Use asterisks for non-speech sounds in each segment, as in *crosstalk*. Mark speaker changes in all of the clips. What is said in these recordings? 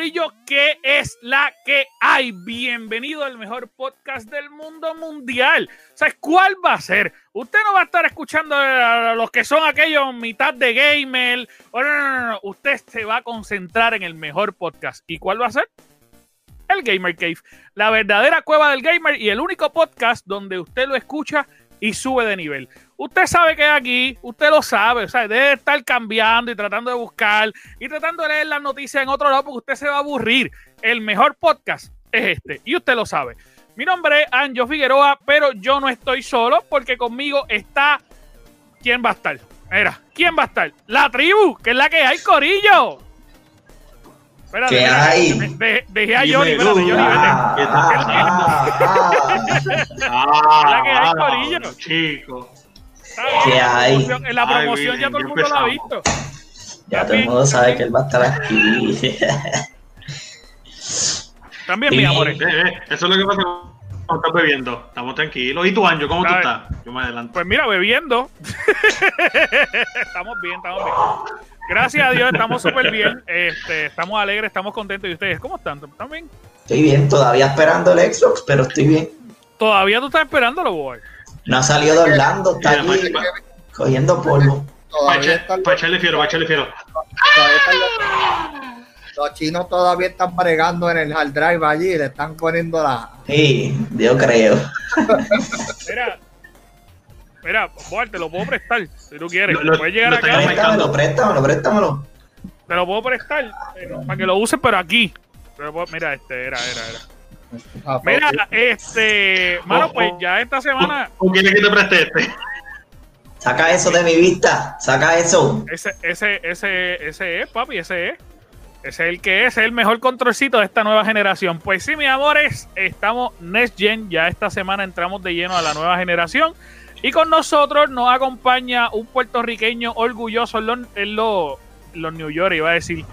Speaker 1: Corillo, ¿qué es la que hay? Bienvenido al mejor podcast del mundo mundial. ¿Sabes cuál va a ser? Usted no va a estar escuchando a los que son aquellos mitad de gamer. Usted se va a concentrar en el mejor podcast. ¿Y cuál va a ser? El Gamer Cave. La verdadera cueva del gamer y el único podcast donde usted lo escucha y sube de nivel. Usted sabe que aquí, usted lo sabe, o sea, debe estar cambiando y tratando de buscar y tratando de leer las noticias en otro lado porque usted se va a aburrir. El mejor podcast es este y usted lo sabe. Mi nombre es Anjo Figueroa, pero yo no estoy solo porque conmigo está. ¿Quién va a estar? Mira, ¿quién va a estar? La tribu, que es la que hay, Corillo.
Speaker 2: Espérate, ¿Qué hay?
Speaker 1: De, dejé a Johnny, espérate, Johnny,
Speaker 2: ah,
Speaker 1: vete.
Speaker 2: ah, *laughs*
Speaker 1: la que hay,
Speaker 3: Ah,
Speaker 1: Corillo.
Speaker 3: Chico.
Speaker 2: ¿Qué hay?
Speaker 1: En la
Speaker 3: Ay,
Speaker 1: promoción ya todo el mundo lo ha visto.
Speaker 2: Ya todo el mundo sabe que él va a estar aquí.
Speaker 1: También, mi amor.
Speaker 3: Eh, eh, eso es lo que pasa cuando estás bebiendo. Estamos tranquilos. ¿Y tú, Anjo, cómo tú estás? Yo me adelanto.
Speaker 1: Pues mira, bebiendo. *laughs* estamos bien, estamos bien. Gracias a Dios, estamos súper bien. Este, estamos alegres, estamos contentos. ¿Y ustedes cómo están? ¿Están bien?
Speaker 2: Estoy bien, todavía esperando el Xbox, pero estoy bien.
Speaker 1: Todavía tú estás esperándolo, boy.
Speaker 2: No ha salido de Orlando, está
Speaker 3: Mira,
Speaker 2: aquí
Speaker 3: pa-
Speaker 2: cogiendo polvo.
Speaker 3: Para
Speaker 4: Todavía están
Speaker 3: echarle fiero, para echarle fiero.
Speaker 4: todavía están los, chinos todavía están bregando en el hard drive allí, le están poniendo la.
Speaker 2: Sí, yo creo.
Speaker 1: Mira, mira, boy, te lo puedo prestar si tú quieres.
Speaker 3: Lo- lo-
Speaker 1: Puedes llegar
Speaker 3: lo
Speaker 1: acá,
Speaker 2: Préstamelo, préstamelo, préstamelo.
Speaker 1: te lo puedo prestar eh, para que lo uses, pero aquí. Te lo puedo- Mira, este, era, era, era.
Speaker 4: Ah,
Speaker 1: Mira, este, mano, pues ya esta semana,
Speaker 3: ¿O quieres que te preste este?
Speaker 2: Saca eso de mi vista, saca eso.
Speaker 1: ese, ese, ese, ese es, papi, ese es. Ese es el que es, es el mejor controlcito de esta nueva generación. Pues sí, mis amores, estamos Next Gen. Ya esta semana entramos de lleno a la nueva generación. Y con nosotros nos acompaña un puertorriqueño orgulloso en los, en los, en los New York, iba a decir.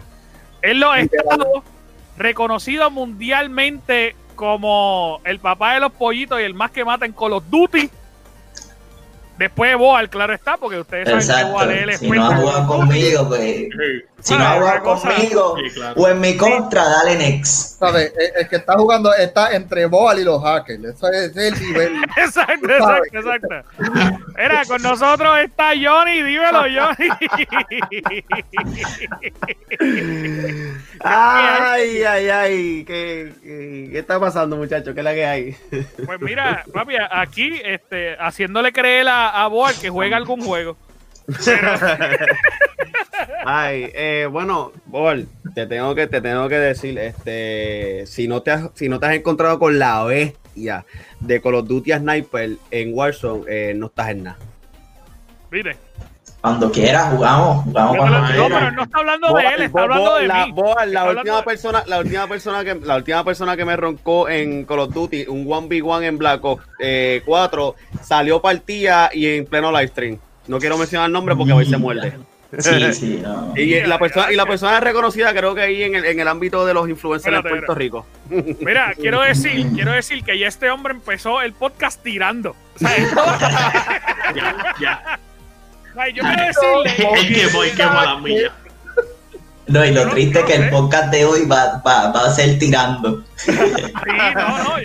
Speaker 1: En los estados, reconocido mundialmente como el papá de los pollitos y el más que mata en Call of Duty. Después de Boal, claro está, porque ustedes saben que. Boal es el
Speaker 2: Si no ha
Speaker 1: experto en
Speaker 2: jugado conmigo, pues.
Speaker 3: Sí,
Speaker 2: Si no
Speaker 1: Ah,
Speaker 2: ha
Speaker 1: una
Speaker 2: jugado conmigo
Speaker 3: sí, claro.
Speaker 2: o en mi contra, dale next.
Speaker 4: ¿sabes? El, el que está jugando está entre Boal y los hackers. Eso es, ese es el nivel. *laughs*
Speaker 1: Exacto, exacto, exacto. Era, con nosotros está Johnny, dímelo, Johnny. *laughs*
Speaker 5: Ay, ay, ay. ¿Qué, qué, qué está pasando, muchachos? ¿Qué es la que hay?
Speaker 1: Pues mira, papi, aquí este, haciéndole creer a, a Boal que juega algún juego. *laughs*
Speaker 5: Ay, eh, bueno, Bol, te tengo que, te tengo que decir, este, si no te has, si no te has encontrado con la bestia de Call of Duty Sniper en Warzone, eh, no estás en nada.
Speaker 1: Mire.
Speaker 2: Cuando quiera, jugamos. Jugamos
Speaker 1: No,
Speaker 2: cuando
Speaker 3: Ay,
Speaker 1: pero él no está hablando de él, está hablando de
Speaker 5: la,
Speaker 1: mí.
Speaker 5: La última
Speaker 1: de-
Speaker 5: persona, la última persona que, la última persona que me roncó en Call of Duty, un 1v1 en Black Ops eh, 4, salió partida y en pleno live stream. No quiero mencionar el nombre porque hoy se muerde.
Speaker 2: Sí, *laughs* sí, no.
Speaker 5: Y la persona, y la persona es reconocida, creo que ahí en el, en el ámbito de los influencers en Puerto Rico.
Speaker 1: Mira, *laughs* quiero decir, quiero decir que ya este hombre empezó el podcast tirando. O sea, *laughs* esto-
Speaker 3: Ya, ya.
Speaker 1: Yo quiero decirle.
Speaker 3: Es que voy, qué mala mía.
Speaker 2: No, y lo
Speaker 1: No,
Speaker 2: triste es que el podcast de hoy va, va, va a ser tirando.
Speaker 1: Sí, no, no.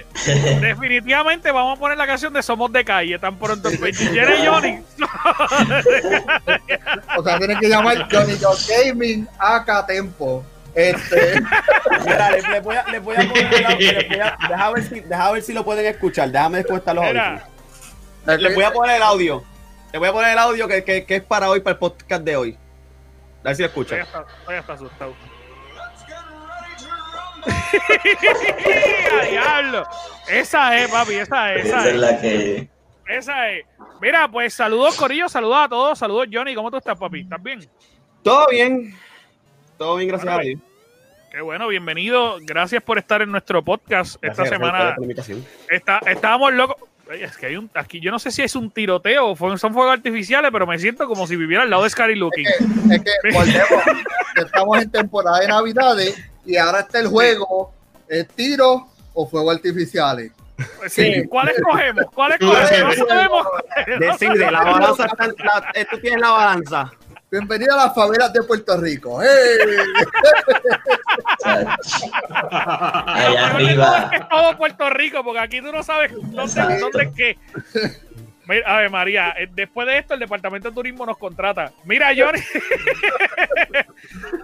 Speaker 1: Definitivamente vamos a poner la canción de Somos de Calle tan pronto. ¿Quieres Johnny?
Speaker 4: O sea, tienen que llamar Johnny John Gaming acá Tempo. Este,
Speaker 5: Mira, le, le voy a, le voy a poner el audio, le voy a- deja, ver si, deja ver si lo pueden escuchar. Déjame desconectar los
Speaker 1: Mira,
Speaker 5: audífonos. Le voy a poner el audio. Le voy a poner el audio que, que, que es para hoy, para el podcast de hoy. A ver si lo escuchan.
Speaker 1: hasta, estoy hasta asustado. *laughs* *laughs* ¡A diablo! Esa es, papi, esa es,
Speaker 2: Esa
Speaker 1: esa
Speaker 2: es la que.
Speaker 1: Esa es. Mira, pues saludos, Corillo, saludos a todos. Saludos, Johnny. ¿Cómo tú estás, papi? ¿Estás bien?
Speaker 5: Todo bien. Todo bien, gracias
Speaker 1: Bueno,
Speaker 5: a Dios.
Speaker 1: Qué bueno, bienvenido. Gracias por estar en nuestro podcast esta
Speaker 5: Gracias, gracias
Speaker 1: semana.
Speaker 5: por la invitación.
Speaker 1: Está, estábamos locos. Oye, es que hay un, aquí yo no sé si es un tiroteo o son fuegos artificiales, pero me siento como si viviera al lado de Scary Looking.
Speaker 4: es que *laughs* volvemos. Estamos en temporada de Navidades y ahora está el juego: ¿es tiro o fuegos artificiales?
Speaker 1: Sí, ¿Cuál escogemos? ¿Cuál
Speaker 3: Tú
Speaker 1: escogemos? No
Speaker 3: decides.
Speaker 1: sabemos. *laughs*
Speaker 5: Decide, la balanza está, la- eh, tú tienes la balanza.
Speaker 4: Bienvenido a las favelas de Puerto Rico. ¡Hey!
Speaker 2: Allá arriba.
Speaker 1: es todo Puerto Rico, porque aquí tú no sabes dónde, dónde es qué. Mira, a ver, María, eh, después de esto, el Departamento de Turismo nos contrata. Mira, Johnny. *laughs*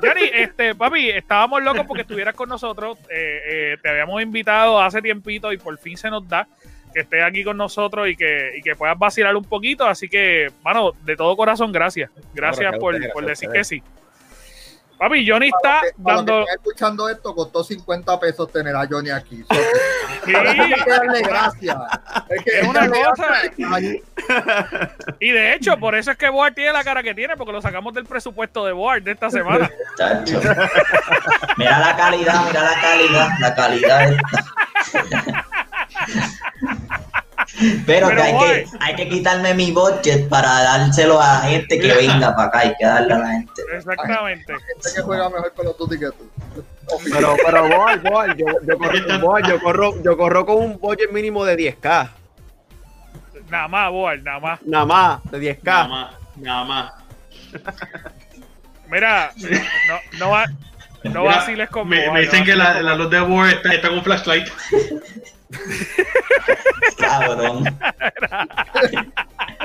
Speaker 1: Johnny, este, papi, estábamos locos porque estuvieras con nosotros. Eh, eh, te habíamos invitado hace tiempito y por fin se nos da que estés aquí con nosotros y que, y que puedas vacilar un poquito. Así que, mano, de todo corazón, gracias. Gracias por, por decir que sí. Papi, Johnny está
Speaker 4: Para que
Speaker 1: dando.
Speaker 4: estén escuchando esto, costó 50 pesos tener a Johnny aquí. So,
Speaker 1: Sí, *laughs*
Speaker 4: hay que darle gracias. Es, que
Speaker 1: Es una cosa. Y de hecho, por eso es que Board tiene la cara que tiene, porque lo sacamos del presupuesto de Board de esta semana.
Speaker 2: Chacho. Mira la calidad, mira la calidad, la calidad esta. *laughs* Pero,
Speaker 1: Pero,
Speaker 2: que hay,
Speaker 1: boy.
Speaker 2: que hay que quitarme mi budget para dárselo a la gente que venga para acá. Hay que darle a la gente.
Speaker 1: Exactamente.
Speaker 4: gente que juega mejor con los Duty que tú.
Speaker 5: Pero, pero, Boal, Boal, yo, yo, corro, Boal, yo, corro, yo corro con un budget mínimo de 10k.
Speaker 1: Nada más, Board, nada más.
Speaker 5: Nada más, de 10k.
Speaker 3: Nada más, nada más.
Speaker 1: Mira, no, no va. No vaciles con
Speaker 3: me, me dicen
Speaker 1: no
Speaker 3: que la, la luz de Word está, está con un flashlight.
Speaker 2: Cabrón. *laughs*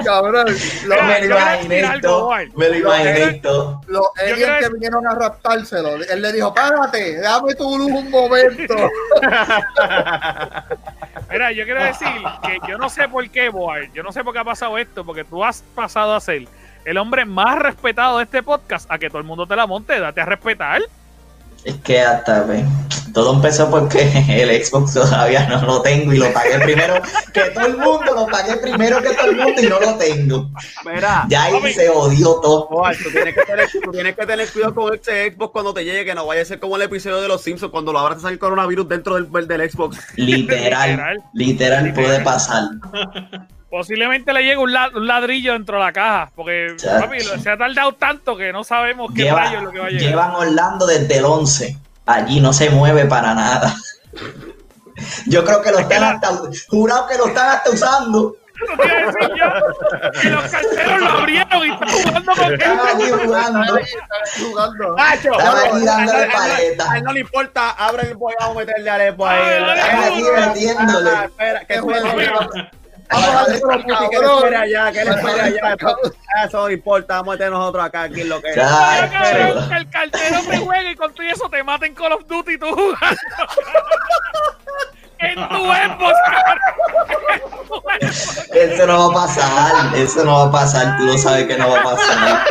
Speaker 4: Cabrón,
Speaker 1: Mira,
Speaker 2: Me lo imaginé todo.
Speaker 1: boy.
Speaker 2: Me lo imaginé todo.
Speaker 4: los aliens que vinieron a raptárselo, él le dijo, párate, dame tu luz un momento. *laughs*
Speaker 1: Mira, yo quiero decir que yo no sé por qué, Board. Yo no sé por qué ha pasado esto, porque tú has pasado a ser el hombre más respetado de este podcast a que todo el mundo te la monte. Date a respetar.
Speaker 2: Es que hasta, ve, todo empezó porque *laughs* el Xbox todavía no lo tengo y lo pagué primero que todo el mundo, lo pagué primero que todo el mundo y no lo tengo.
Speaker 5: Mira,
Speaker 2: Ya ahí se odió todo.
Speaker 5: Boal, tú tienes, que tener, tú tienes que tener cuidado con este Xbox cuando te llegue, que no vaya a ser como el episodio de los Simpsons cuando lo abras sale el coronavirus dentro del, del Xbox.
Speaker 2: Literal, *laughs*
Speaker 1: Literal.
Speaker 2: literal puede pasar. *laughs*
Speaker 1: Posiblemente le llegue un, la- un ladrillo dentro de la caja, porque papi, se ha tardado tanto que no sabemos qué
Speaker 2: Lleva-
Speaker 1: rayo es lo que va a llegar.
Speaker 2: llevan Orlando desde el 11. Allí no se mueve para nada. *laughs* Yo creo que lo están hasta, jurado que lo están hasta usando.
Speaker 1: A que los carteros lo abrieron y están jugando con
Speaker 2: Están allí jugando.
Speaker 4: Ahí, jugando.
Speaker 5: ¡Nacho!
Speaker 2: Estaba aquí dándole
Speaker 5: A él-
Speaker 2: paleta.
Speaker 5: a él no le importa, abre el boy, vamos a meterle arepo ahí.
Speaker 1: Ay, ay,
Speaker 2: Están aquí metiéndole.
Speaker 5: Ah, espera, que. Vamos a hacer
Speaker 4: Cabrón.
Speaker 5: lo que él espere allá, que él espere allá. Eso no importa, vamos a meter nosotros acá, aquí en lo que es.
Speaker 2: Chacho.
Speaker 1: cabrón, que el cartero te juegue y con todo eso te maten Call of Duty tú jugando. en tu Xbox, cabrón. En tu Xbox.
Speaker 2: Eso no va a pasar. Eso no va a pasar. Tú lo sabes que no va a pasar.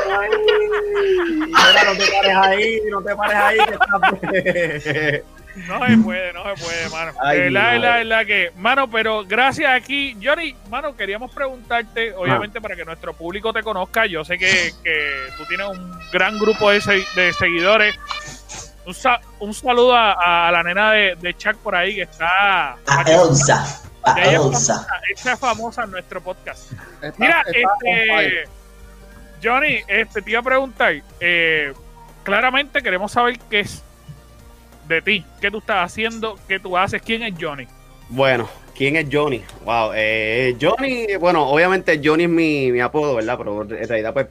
Speaker 5: Mira, no te pares ahí, no te pares ahí. Que estás...
Speaker 1: No se puede, no se puede, mano. *laughs*
Speaker 5: Ay,
Speaker 1: la, la, la que, mano, pero gracias aquí, Johnny, mano, queríamos preguntarte, obviamente para que nuestro público te conozca, yo sé que, que tú tienes un gran grupo de, se- de seguidores. Un, sa- un saludo a, a la nena de, de Chuck por ahí que está...
Speaker 2: A Elsa. A Elsa.
Speaker 1: famosa, ella es famosa en nuestro podcast.
Speaker 4: Está-
Speaker 1: Mira,
Speaker 4: está
Speaker 1: este, Johnny, este, te iba a preguntar, eh, claramente queremos saber qué es de ti, qué tú estás haciendo, qué tú haces, quién es Johnny.
Speaker 5: Bueno, ¿quién es Johnny? Wow, eh, Johnny, bueno, obviamente Johnny es mi, mi apodo, ¿verdad? Pero en realidad, pues,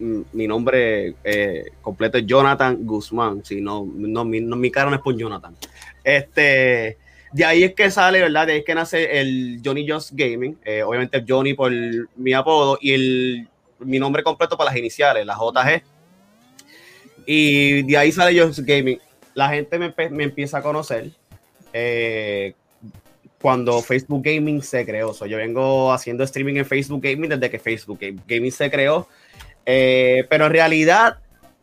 Speaker 5: mi nombre eh, completo es Jonathan Guzmán. Si no, no, mi, mi cara no es por Jonathan. Este, de ahí es que sale, ¿verdad? De ahí es que nace el Johnny Just Gaming. Eh, obviamente Johnny por mi apodo y el, mi nombre completo para las iniciales, la JG. Y de ahí sale Just Gaming. La gente me, empieza a conocer. eh, cuando Facebook Gaming se creó. So, yo vengo haciendo streaming en Facebook Gaming desde que Facebook Ga- Gaming se creó. Eh, pero en realidad,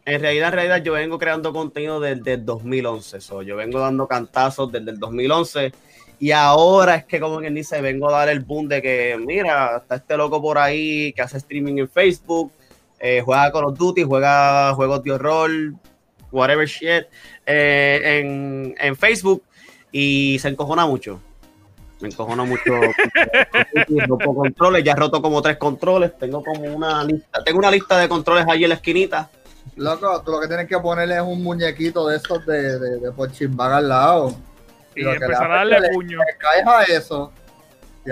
Speaker 5: en realidad, en realidad, yo vengo creando contenido desde el 2011. So, yo vengo dando cantazos desde el 2011. Y ahora es que, como quien dice, vengo a dar el boom de que, mira, está este loco por ahí que hace streaming en Facebook, eh, juega Call of Duty, juega juegos de horror, whatever shit, eh, en, en Facebook y se encojona mucho. Me encojona mucho. *laughs* Rompo controles, ya he roto como tres controles. Tengo como una lista. Tengo una lista de controles ahí en la esquinita.
Speaker 4: Loco, tú lo que tienes que ponerle es un muñequito de esos de, de, de Pochimbag al lado.
Speaker 1: Y
Speaker 4: lo que le
Speaker 1: empezar a darle puño.
Speaker 4: caes a eso.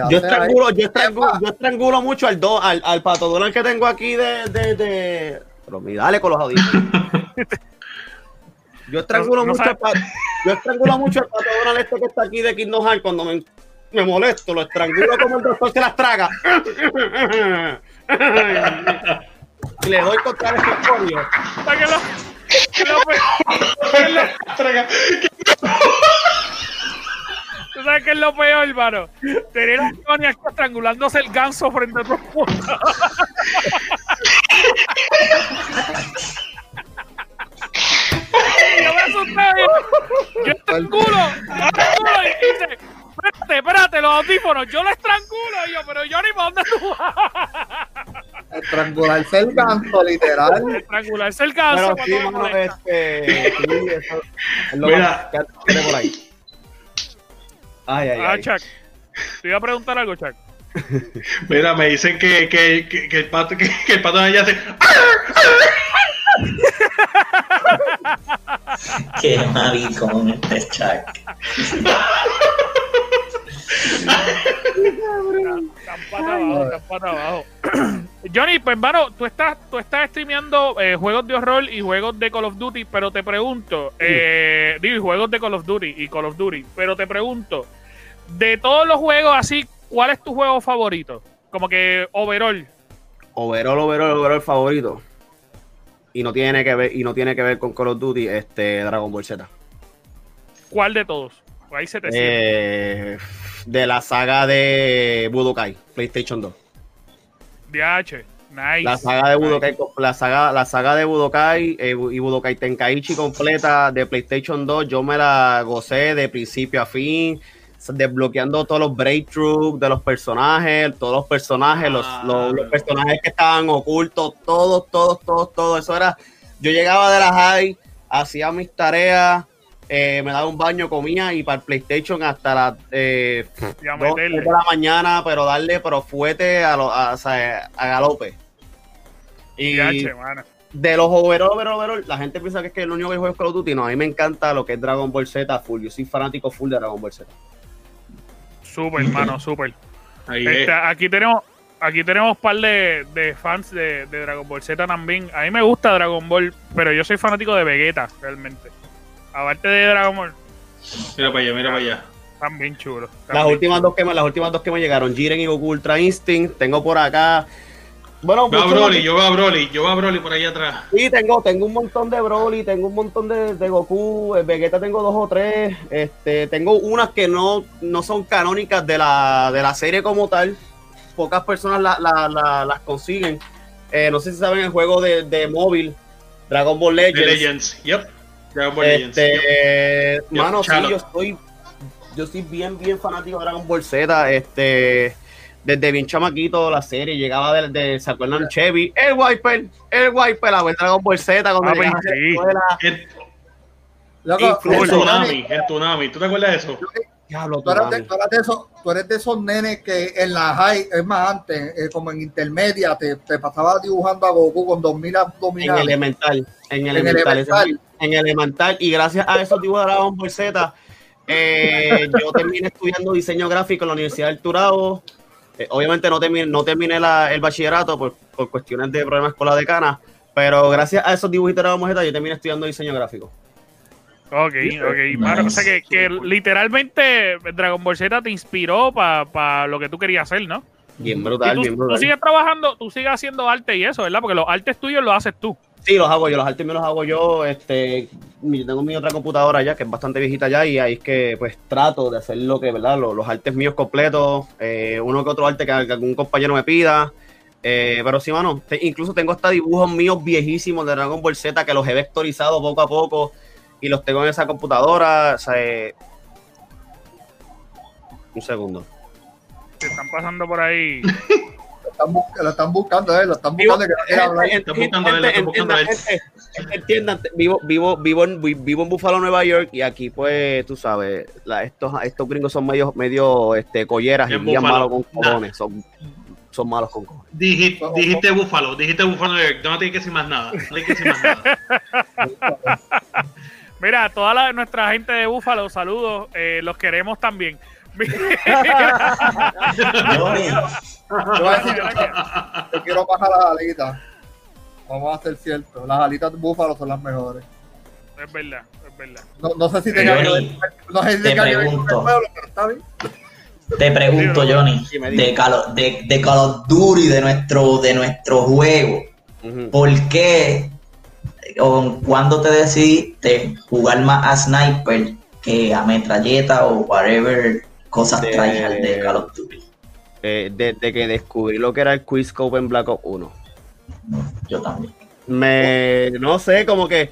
Speaker 5: Yo estrangulo, yo estrangulo, yo estrangulo mucho al, do, al, al pato dólar que tengo aquí de, de, de, Pero mi dale con los audífonos. *laughs* Yo estrangulo
Speaker 1: No- no
Speaker 5: mucho
Speaker 1: sabe-.
Speaker 5: Yo estrangulo mucho al pato Donald este que está aquí de Kingdom Hearts cuando me, me molesto, lo estrangulo como el doctor se las traga. Y le doy contra el escritorio.
Speaker 1: O sea, que lo- que lo pe- que lo- ¿Tú sabes qué es lo peor, hermano? Tener a Johnny aquí estrangulándose el ganso frente a otro mundo. Yo me asusté. Yo estrangulo. Yo estrangulo y dice, espérate, espérate, los audífonos. Yo lo estrangulo. Y yo, pero Johnny, ¿para dónde tú vas?
Speaker 4: Estrangularse el ganso, literal.
Speaker 1: Estrangularse el ganso.
Speaker 5: Pero sí, mano, este. sí, eso es lo
Speaker 3: Mira.
Speaker 5: que por ahí. Ay, ay,
Speaker 1: Ah,
Speaker 5: ay.
Speaker 1: Chuck. Te iba a preguntar algo, Chuck. *laughs*
Speaker 3: Mira, me dicen que, que, que, que el pato que, que el pato de allá hace *laughs*
Speaker 2: Qué maricón este Chuck.
Speaker 1: Abajo, abajo. *clears throat* Johnny, pues hermano, tú estás, tú estás streameando eh, juegos de horror y juegos de Call of Duty, pero te pregunto, eh, digo, y juegos de Call of Duty y Call of Duty, pero te pregunto, de todos los juegos así, ¿cuál es tu juego favorito? Como que overall.
Speaker 5: Overall, overall, overall favorito. Y no tiene que ver, y no tiene que ver con Call of Duty, este Dragon Ball Z.
Speaker 1: ¿Cuál de todos? Ahí se te.
Speaker 5: Eh, de la saga de Budokai, PlayStation 2.
Speaker 1: DH. Nice.
Speaker 5: La saga de Budokai, la saga, la saga de Budokai eh, y Budokai Tenkaichi completa de PlayStation 2, yo me la gocé de principio a fin, desbloqueando todos los breakthroughs de los personajes, todos los personajes, los,
Speaker 3: Ah.
Speaker 5: los, los personajes que estaban ocultos, todos, todos, todos, todos. Eso era, yo llegaba de la high, hacía mis tareas, eh, me daba un baño, comía y para el PlayStation hasta las eh,
Speaker 1: Y a
Speaker 5: dos,
Speaker 1: meterle.
Speaker 5: tres de la mañana, pero darle, pero fuete a, lo- a, galope. Y de los overall, overall, overall, la gente piensa que es que el único que juego es Call of Duty. No, a mí me encanta lo que es Dragon Ball Z full. Yo soy fanático full de Dragon Ball Z.
Speaker 1: Súper, hermano, súper. Este,
Speaker 3: es.
Speaker 1: aquí tenemos aquí tenemos un par de, de fans de, de Dragon Ball Z también. A mí me gusta Dragon Ball, pero yo soy fanático de Vegeta, realmente. Aparte de Dragon Ball,
Speaker 3: Mira para allá, mira para allá.
Speaker 1: están bien chulos. están
Speaker 5: Las
Speaker 1: bien
Speaker 5: últimas,
Speaker 1: chulos.
Speaker 5: dos que las últimas dos que me llegaron, Jiren y Goku Ultra Instinct. Tengo por acá. Bueno,
Speaker 3: Veo a
Speaker 5: mucho
Speaker 3: Broly, yo veo a Broly, yo veo a Broly por ahí atrás.
Speaker 5: Sí, tengo, tengo un montón de Broly, tengo un montón de, de Goku, eh, Vegeta tengo dos o tres, este, tengo unas que no, no son canónicas de la, de la serie como tal, pocas personas la- la- la- las consiguen. Eh, no sé si saben el juego de, de móvil, Dragon Ball Legends.
Speaker 3: Legends, yep. Dragon Ball Legends. yep.
Speaker 5: Este,
Speaker 3: Yep,
Speaker 5: mano, sí, yo estoy, yo soy bien, bien fanático de Dragon Ball Z, este, desde bien chamaquito la serie, llegaba de, de ¿se acuerdan? Chevy, el Wiper, el Wiper, a ver Dragon Ball Z cuando
Speaker 1: Ah,
Speaker 5: llegaba la
Speaker 1: sí.
Speaker 5: escuela.
Speaker 3: El,
Speaker 4: Loco,
Speaker 3: el tsunami, el tsunami. ¿Tú te acuerdas de eso?
Speaker 5: Diablo,
Speaker 4: Tú eres, de, tú eres de esos, tú eres de esos nenes que en la high, es más antes, eh, como en intermedia, te, te pasabas dibujando a Goku con 2000
Speaker 5: en
Speaker 4: abdominales.
Speaker 5: elemental, en elemental, ese
Speaker 4: elemental.
Speaker 5: en elemental, y gracias a esos dibujos de Dragon Ball Z, eh, yo terminé estudiando diseño gráfico en la Universidad del Turabo. Eh, obviamente no terminé, no terminé la- el bachillerato por, por cuestiones de problemas con la decana, pero gracias a esos dibujitos de Ball Z yo terminé estudiando diseño gráfico.
Speaker 1: Ok, ok. mano, o sea que, que literalmente Dragon Ball Z te inspiró para lo que tú querías hacer, ¿no?
Speaker 5: Bien brutal,
Speaker 1: tú,
Speaker 5: bien
Speaker 1: tú
Speaker 5: brutal.
Speaker 1: sigues trabajando, tú sigues haciendo arte y eso, ¿verdad? Porque los artes tuyos los haces tú.
Speaker 5: Sí, los hago yo, los artes me los hago yo. Este, mi- tengo mi otra computadora ya, que es bastante viejita ya, y ahí es que pues trato de hacer lo que, ¿verdad? Los, los artes míos completos, eh, uno que otro arte que, algún compañero me pida. Eh, pero sí, mano, te- incluso tengo hasta dibujos míos viejísimos de Dragon Ball Z que los he vectorizado poco a poco y los tengo en esa computadora. O sea, eh, un segundo.
Speaker 1: Te están pasando por ahí. *laughs*
Speaker 4: Lo están, bus- lo están buscando, eh, lo están buscando
Speaker 3: buscando buscando
Speaker 5: entiendan, vivo, vivo, vivo, en, vi- vivo en Buffalo, Nueva York, y aquí, pues, tú sabes, la- estos, estos gringos son medio, medio este, colleras y
Speaker 3: En
Speaker 5: bien
Speaker 3: Buffalo.
Speaker 5: malos con cojones. Son, son malos con cojones.
Speaker 3: Dijiste, dijiste Búfalo, dijiste Búfalo New York. No tienes que decir más nada. No hay que decir más nada. *laughs*
Speaker 1: Mira, toda la, nuestra gente de Búfalo, saludos, eh, los queremos también.
Speaker 2: Johnny,
Speaker 4: Yo quiero bajar la alita. Vamos a ser ciertos. Las alitas de búfalo son las mejores.
Speaker 1: Es verdad, es verdad.
Speaker 4: No, no sé si
Speaker 2: Pero,
Speaker 4: tenga que ver, no sé si
Speaker 2: te
Speaker 4: tenga que ver con el
Speaker 2: pregunto.
Speaker 4: pueblo, pero está bien.
Speaker 2: Te pregunto, Johnny, de Call, of- de, de Call of Duty, de nuestro, de nuestro juego. ¿por qué o cuándo te decidiste jugar más a Sniper que a metralleta o whatever cosas
Speaker 5: De-
Speaker 2: tryhard de Call of Duty?
Speaker 5: Desde que descubrí lo que era el Quizscope en Black Ops 1.
Speaker 2: Yo también.
Speaker 5: Me, no sé, como que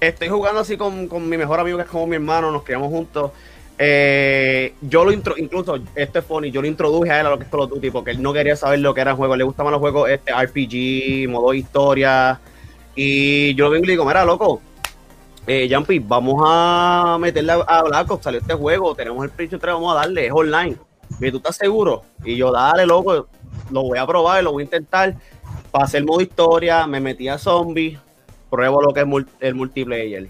Speaker 5: estoy jugando así con, con mi mejor amigo que es como mi hermano, nos criamos juntos. Eh, yo lo intro, incluso, esto es funny, yo lo introduje a él a lo que es Call of Duty porque él no quería saber lo que era el juego, le gustaban los juegos este, RPG, modo historia. Y yo lo vengo y le digo, mira, loco, eh, Jumpy, vamos a meterle a, Black Ops, salió este juego, tenemos el precio 3, vamos a darle, es online. Tú estás seguro. Y yo, dale, loco, lo voy a probar, lo voy a intentar. Pasé el modo historia, me metí a zombies, pruebo lo que es el multiplayer.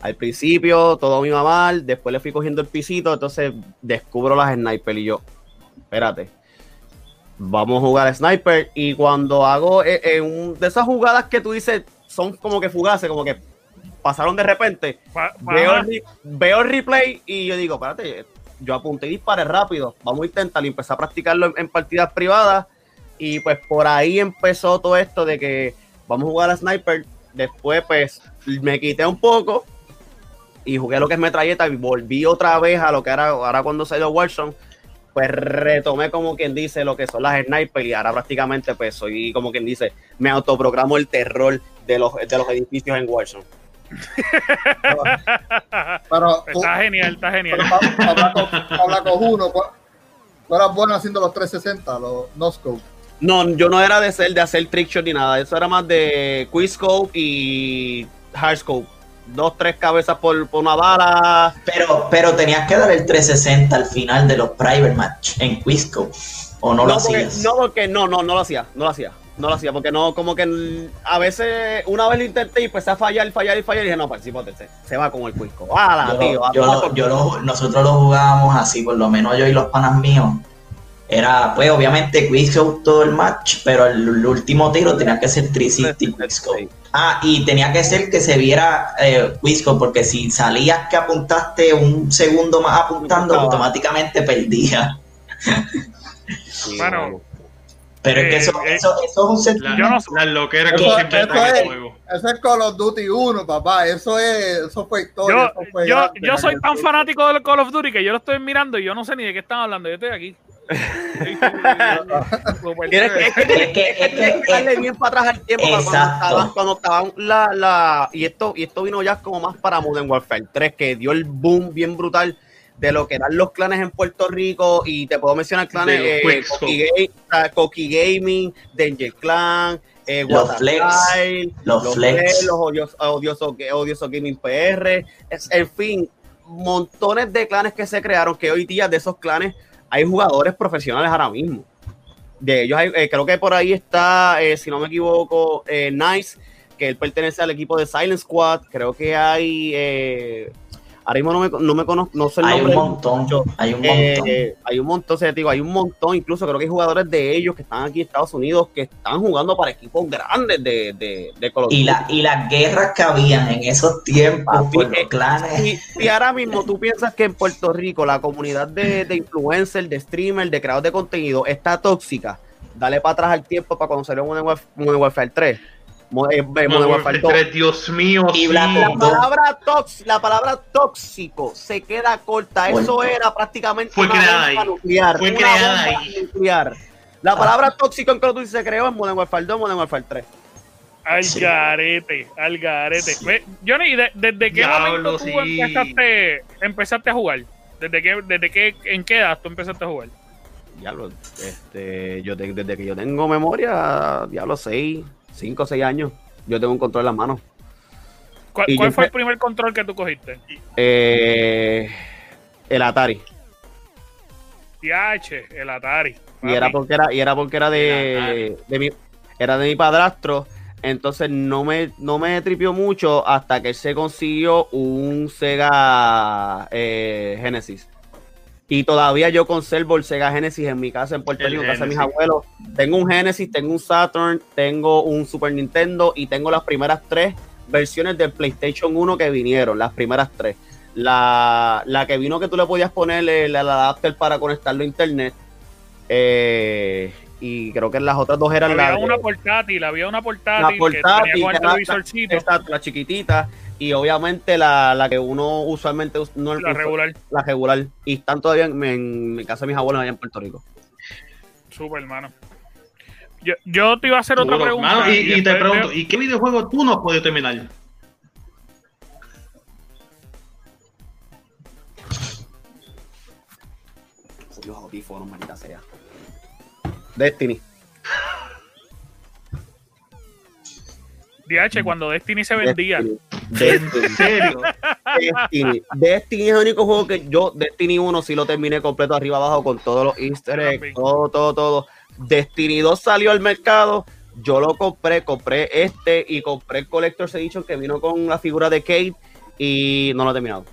Speaker 5: Al principio todo me iba mal, después le fui cogiendo el pisito, entonces descubro las sniper y yo, espérate, vamos a jugar a sniper y cuando hago eh, de esas jugadas que tú dices son como que fugaces, como que pasaron de repente,
Speaker 1: Pa-
Speaker 5: veo el, veo el replay y yo digo, espérate, yo apunté y disparé rápido, vamos a intentarlo y empecé a practicarlo en, en partidas privadas y pues por ahí empezó todo esto de que vamos a jugar a Sniper, después pues me quité un poco y jugué lo que es metralleta y volví otra vez a lo que era ahora cuando salió Warzone, pues retomé como quien dice lo que son las Sniper y ahora prácticamente pues soy como quien dice, me autoprogramo el terror de los, de los edificios en Warzone. *laughs*
Speaker 4: Pero tú,
Speaker 1: Está genial, está genial.
Speaker 4: Ops 1, ¿cuál- tú eras bueno haciendo los 360, los no scope.
Speaker 5: No, yo no era de ser de hacer trickshot ni nada. Eso era más de Quizscope y Hardscope. Dos, tres cabezas por, por una bala.
Speaker 2: Pero, pero tenías que dar el 360 al final de los private match en Quizco. ¿O no, lo
Speaker 5: porque,
Speaker 2: hacías?
Speaker 5: no, porque no, no, no lo hacía. No lo hacía. No lo hacía. Porque no, como que a veces una vez lo intenté y empecé a fallar, fallar y fallar. Y dije, no, participo, se, se va con el Quizco. ¡Hala,
Speaker 2: yo,
Speaker 5: tío!
Speaker 2: yo lo- yo lo- nosotros lo jugábamos así, por lo menos yo y los panas míos. Era, pues, obviamente, Quizco todo el match, pero el, el último tiro tenía que ser 360 Quizco.
Speaker 5: Sí.
Speaker 2: Ah, y tenía que ser que se viera eh, Quizco, porque si salías que apuntaste un segundo más apuntando, automáticamente perdías.
Speaker 5: Sí,
Speaker 1: Bueno,
Speaker 2: Pero es que
Speaker 1: Eh,
Speaker 2: eso,
Speaker 1: eh,
Speaker 2: eso, eso es un
Speaker 3: La,
Speaker 2: sentimiento.
Speaker 1: Yo no-
Speaker 3: las loqueras que
Speaker 4: Eso-
Speaker 3: inventan
Speaker 4: eso
Speaker 3: en el
Speaker 4: es-
Speaker 3: juego.
Speaker 4: Eso es Call of Duty 1, papá. Eso es, eso fue historia.
Speaker 1: Yo,
Speaker 4: eso fue
Speaker 1: yo,
Speaker 4: arte,
Speaker 1: yo soy tan fanático del Call of Duty que yo lo estoy mirando y yo no sé ni de qué están hablando. Yo estoy aquí. *laughs*
Speaker 5: Tienes que- es que darle bien para atrás al tiempo
Speaker 2: Exacto.
Speaker 5: cuando estaban la, la y esto y esto vino ya como más para Modern Warfare 3 que dio el boom bien brutal de lo que eran los clanes en Puerto Rico y te puedo mencionar clanes
Speaker 3: De
Speaker 5: eh. Coqui, Ga- Coqui Gaming, Danger Clan, eh,
Speaker 2: Los
Speaker 5: Waterstyle,
Speaker 2: los Flex.
Speaker 5: los odiosos, odiosos, odiosos Gaming PR, es- en fin, montones de clanes que se crearon que hoy día de esos clanes hay jugadores profesionales ahora mismo de ellos hay- eh, creo que por ahí está, eh, si no me equivoco, eh, Nice, que él pertenece al equipo de Silent Squad. Creo que hay, eh, ahora mismo no me, no me conozco, no sé el
Speaker 2: hay
Speaker 5: nombre
Speaker 2: un montón, hay un
Speaker 5: Eh,
Speaker 2: montón.
Speaker 5: hay un montón, o sea, digo, hay un montón, incluso creo que hay jugadores de ellos que están aquí en Estados Unidos que están jugando para equipos grandes de, de, de of
Speaker 2: y, la, y las guerras que habían en esos tiempos
Speaker 5: Papi,
Speaker 2: por los
Speaker 5: eh,
Speaker 2: clanes.
Speaker 5: Y, y ahora mismo tú piensas que en Puerto Rico la comunidad de, de influencers, de streamers, de creadores de contenido está tóxica. Dale para atrás al tiempo para conocer un Warfare 3. Mo- eh, eh, Modern
Speaker 3: Modern
Speaker 5: Warfare
Speaker 3: Warfare
Speaker 5: 2.
Speaker 3: 3, Dios mío,
Speaker 2: Y
Speaker 3: sí.
Speaker 5: La palabra, tox, la palabra tóxico se queda corta. Eso
Speaker 2: Corta.
Speaker 5: era prácticamente
Speaker 3: Fue
Speaker 5: una
Speaker 3: creada
Speaker 5: bomba
Speaker 3: ahí.
Speaker 5: nuclear.
Speaker 3: Fue
Speaker 5: una
Speaker 3: creada
Speaker 5: bomba
Speaker 3: ahí.
Speaker 5: nuclear. La palabra tóxico en Call of Duty se creó en Modern Warfare 2, Modern Warfare 3.
Speaker 1: Al
Speaker 2: Sí.
Speaker 1: garete, al garete.
Speaker 2: Sí.
Speaker 1: Johnny, ¿de- ¿desde qué
Speaker 3: Diablo,
Speaker 1: momento tú
Speaker 3: sí.
Speaker 1: empezaste, empezaste a jugar? ¿Desde qué, desde qué, en qué edad tú empezaste a jugar?
Speaker 5: Diablo, este, yo te- desde que yo tengo memoria, diablo, 6, 5 o 6 años, yo tengo un control en las manos.
Speaker 1: ¿Cuál, fue el primer control que tú cogiste?
Speaker 5: Eh, el Atari.
Speaker 1: TH, el Atari.
Speaker 5: Y era porque era, y era porque era de, de mi, era de mi padrastro. Entonces no me, no me tripió mucho hasta que él se consiguió un Sega eh, Genesis. Y todavía yo conservo el Sega Genesis en mi casa en Puerto
Speaker 3: El
Speaker 5: Rico, en casa de mis abuelos. Tengo un Genesis, tengo un Saturn, tengo un Super Nintendo y tengo las primeras tres versiones del PlayStation 1 que vinieron, las primeras tres. La, la que vino que tú le podías poner el, el adapter para conectarlo a internet. Eh, y creo que las otras dos eran
Speaker 1: Había
Speaker 5: la,
Speaker 1: una portátil, había una portátil,
Speaker 5: la
Speaker 1: que
Speaker 5: portátil,
Speaker 1: tenía con
Speaker 5: que
Speaker 1: el
Speaker 5: era la-
Speaker 1: televisorcito,
Speaker 5: exacto, la chiquitita y obviamente la, la que uno usualmente us- no
Speaker 1: la regular.
Speaker 5: la regular y están todavía en, en mi casa de mis abuelos allá en Puerto Rico.
Speaker 1: Super, hermano. Yo, yo te iba a hacer otra pregunta.
Speaker 3: Mano, y, y te pregunto, ¿y qué videojuego tú no has podido terminar?
Speaker 5: Los audífonos, maldita sea. Destiny.
Speaker 1: DH, cuando Destiny se vendía.
Speaker 5: Destiny.
Speaker 3: ¿En serio?
Speaker 5: Destiny. Destiny es el único juego que yo, Destiny 1, sí lo terminé completo arriba abajo con todos los easter eggs, todo, todo, todo. Destiny 2 salió al mercado, yo lo compré, compré este y compré el Collector's Edition que vino con la figura de Kate y no lo he terminado.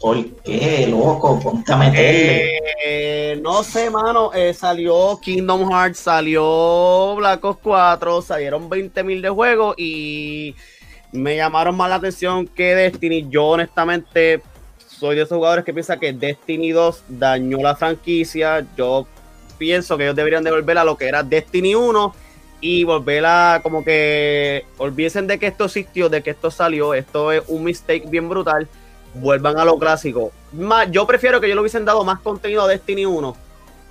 Speaker 2: ¿Por qué, loco? Ponte a meterle.
Speaker 5: Eh, no sé, mano, eh, salió Kingdom Hearts, salió Black Ops 4, salieron 20.000 de juegos y me llamaron más la atención que Destiny. Yo honestamente soy de esos jugadores que piensan que Destiny 2 dañó la franquicia. Yo pienso que ellos deberían devolver a lo que era Destiny 1 y volver a como que olvídense de que esto existió, de que esto salió, esto es un mistake bien brutal vuelvan a lo clásico. Más, yo prefiero que yo le hubiesen dado más contenido a Destiny 1.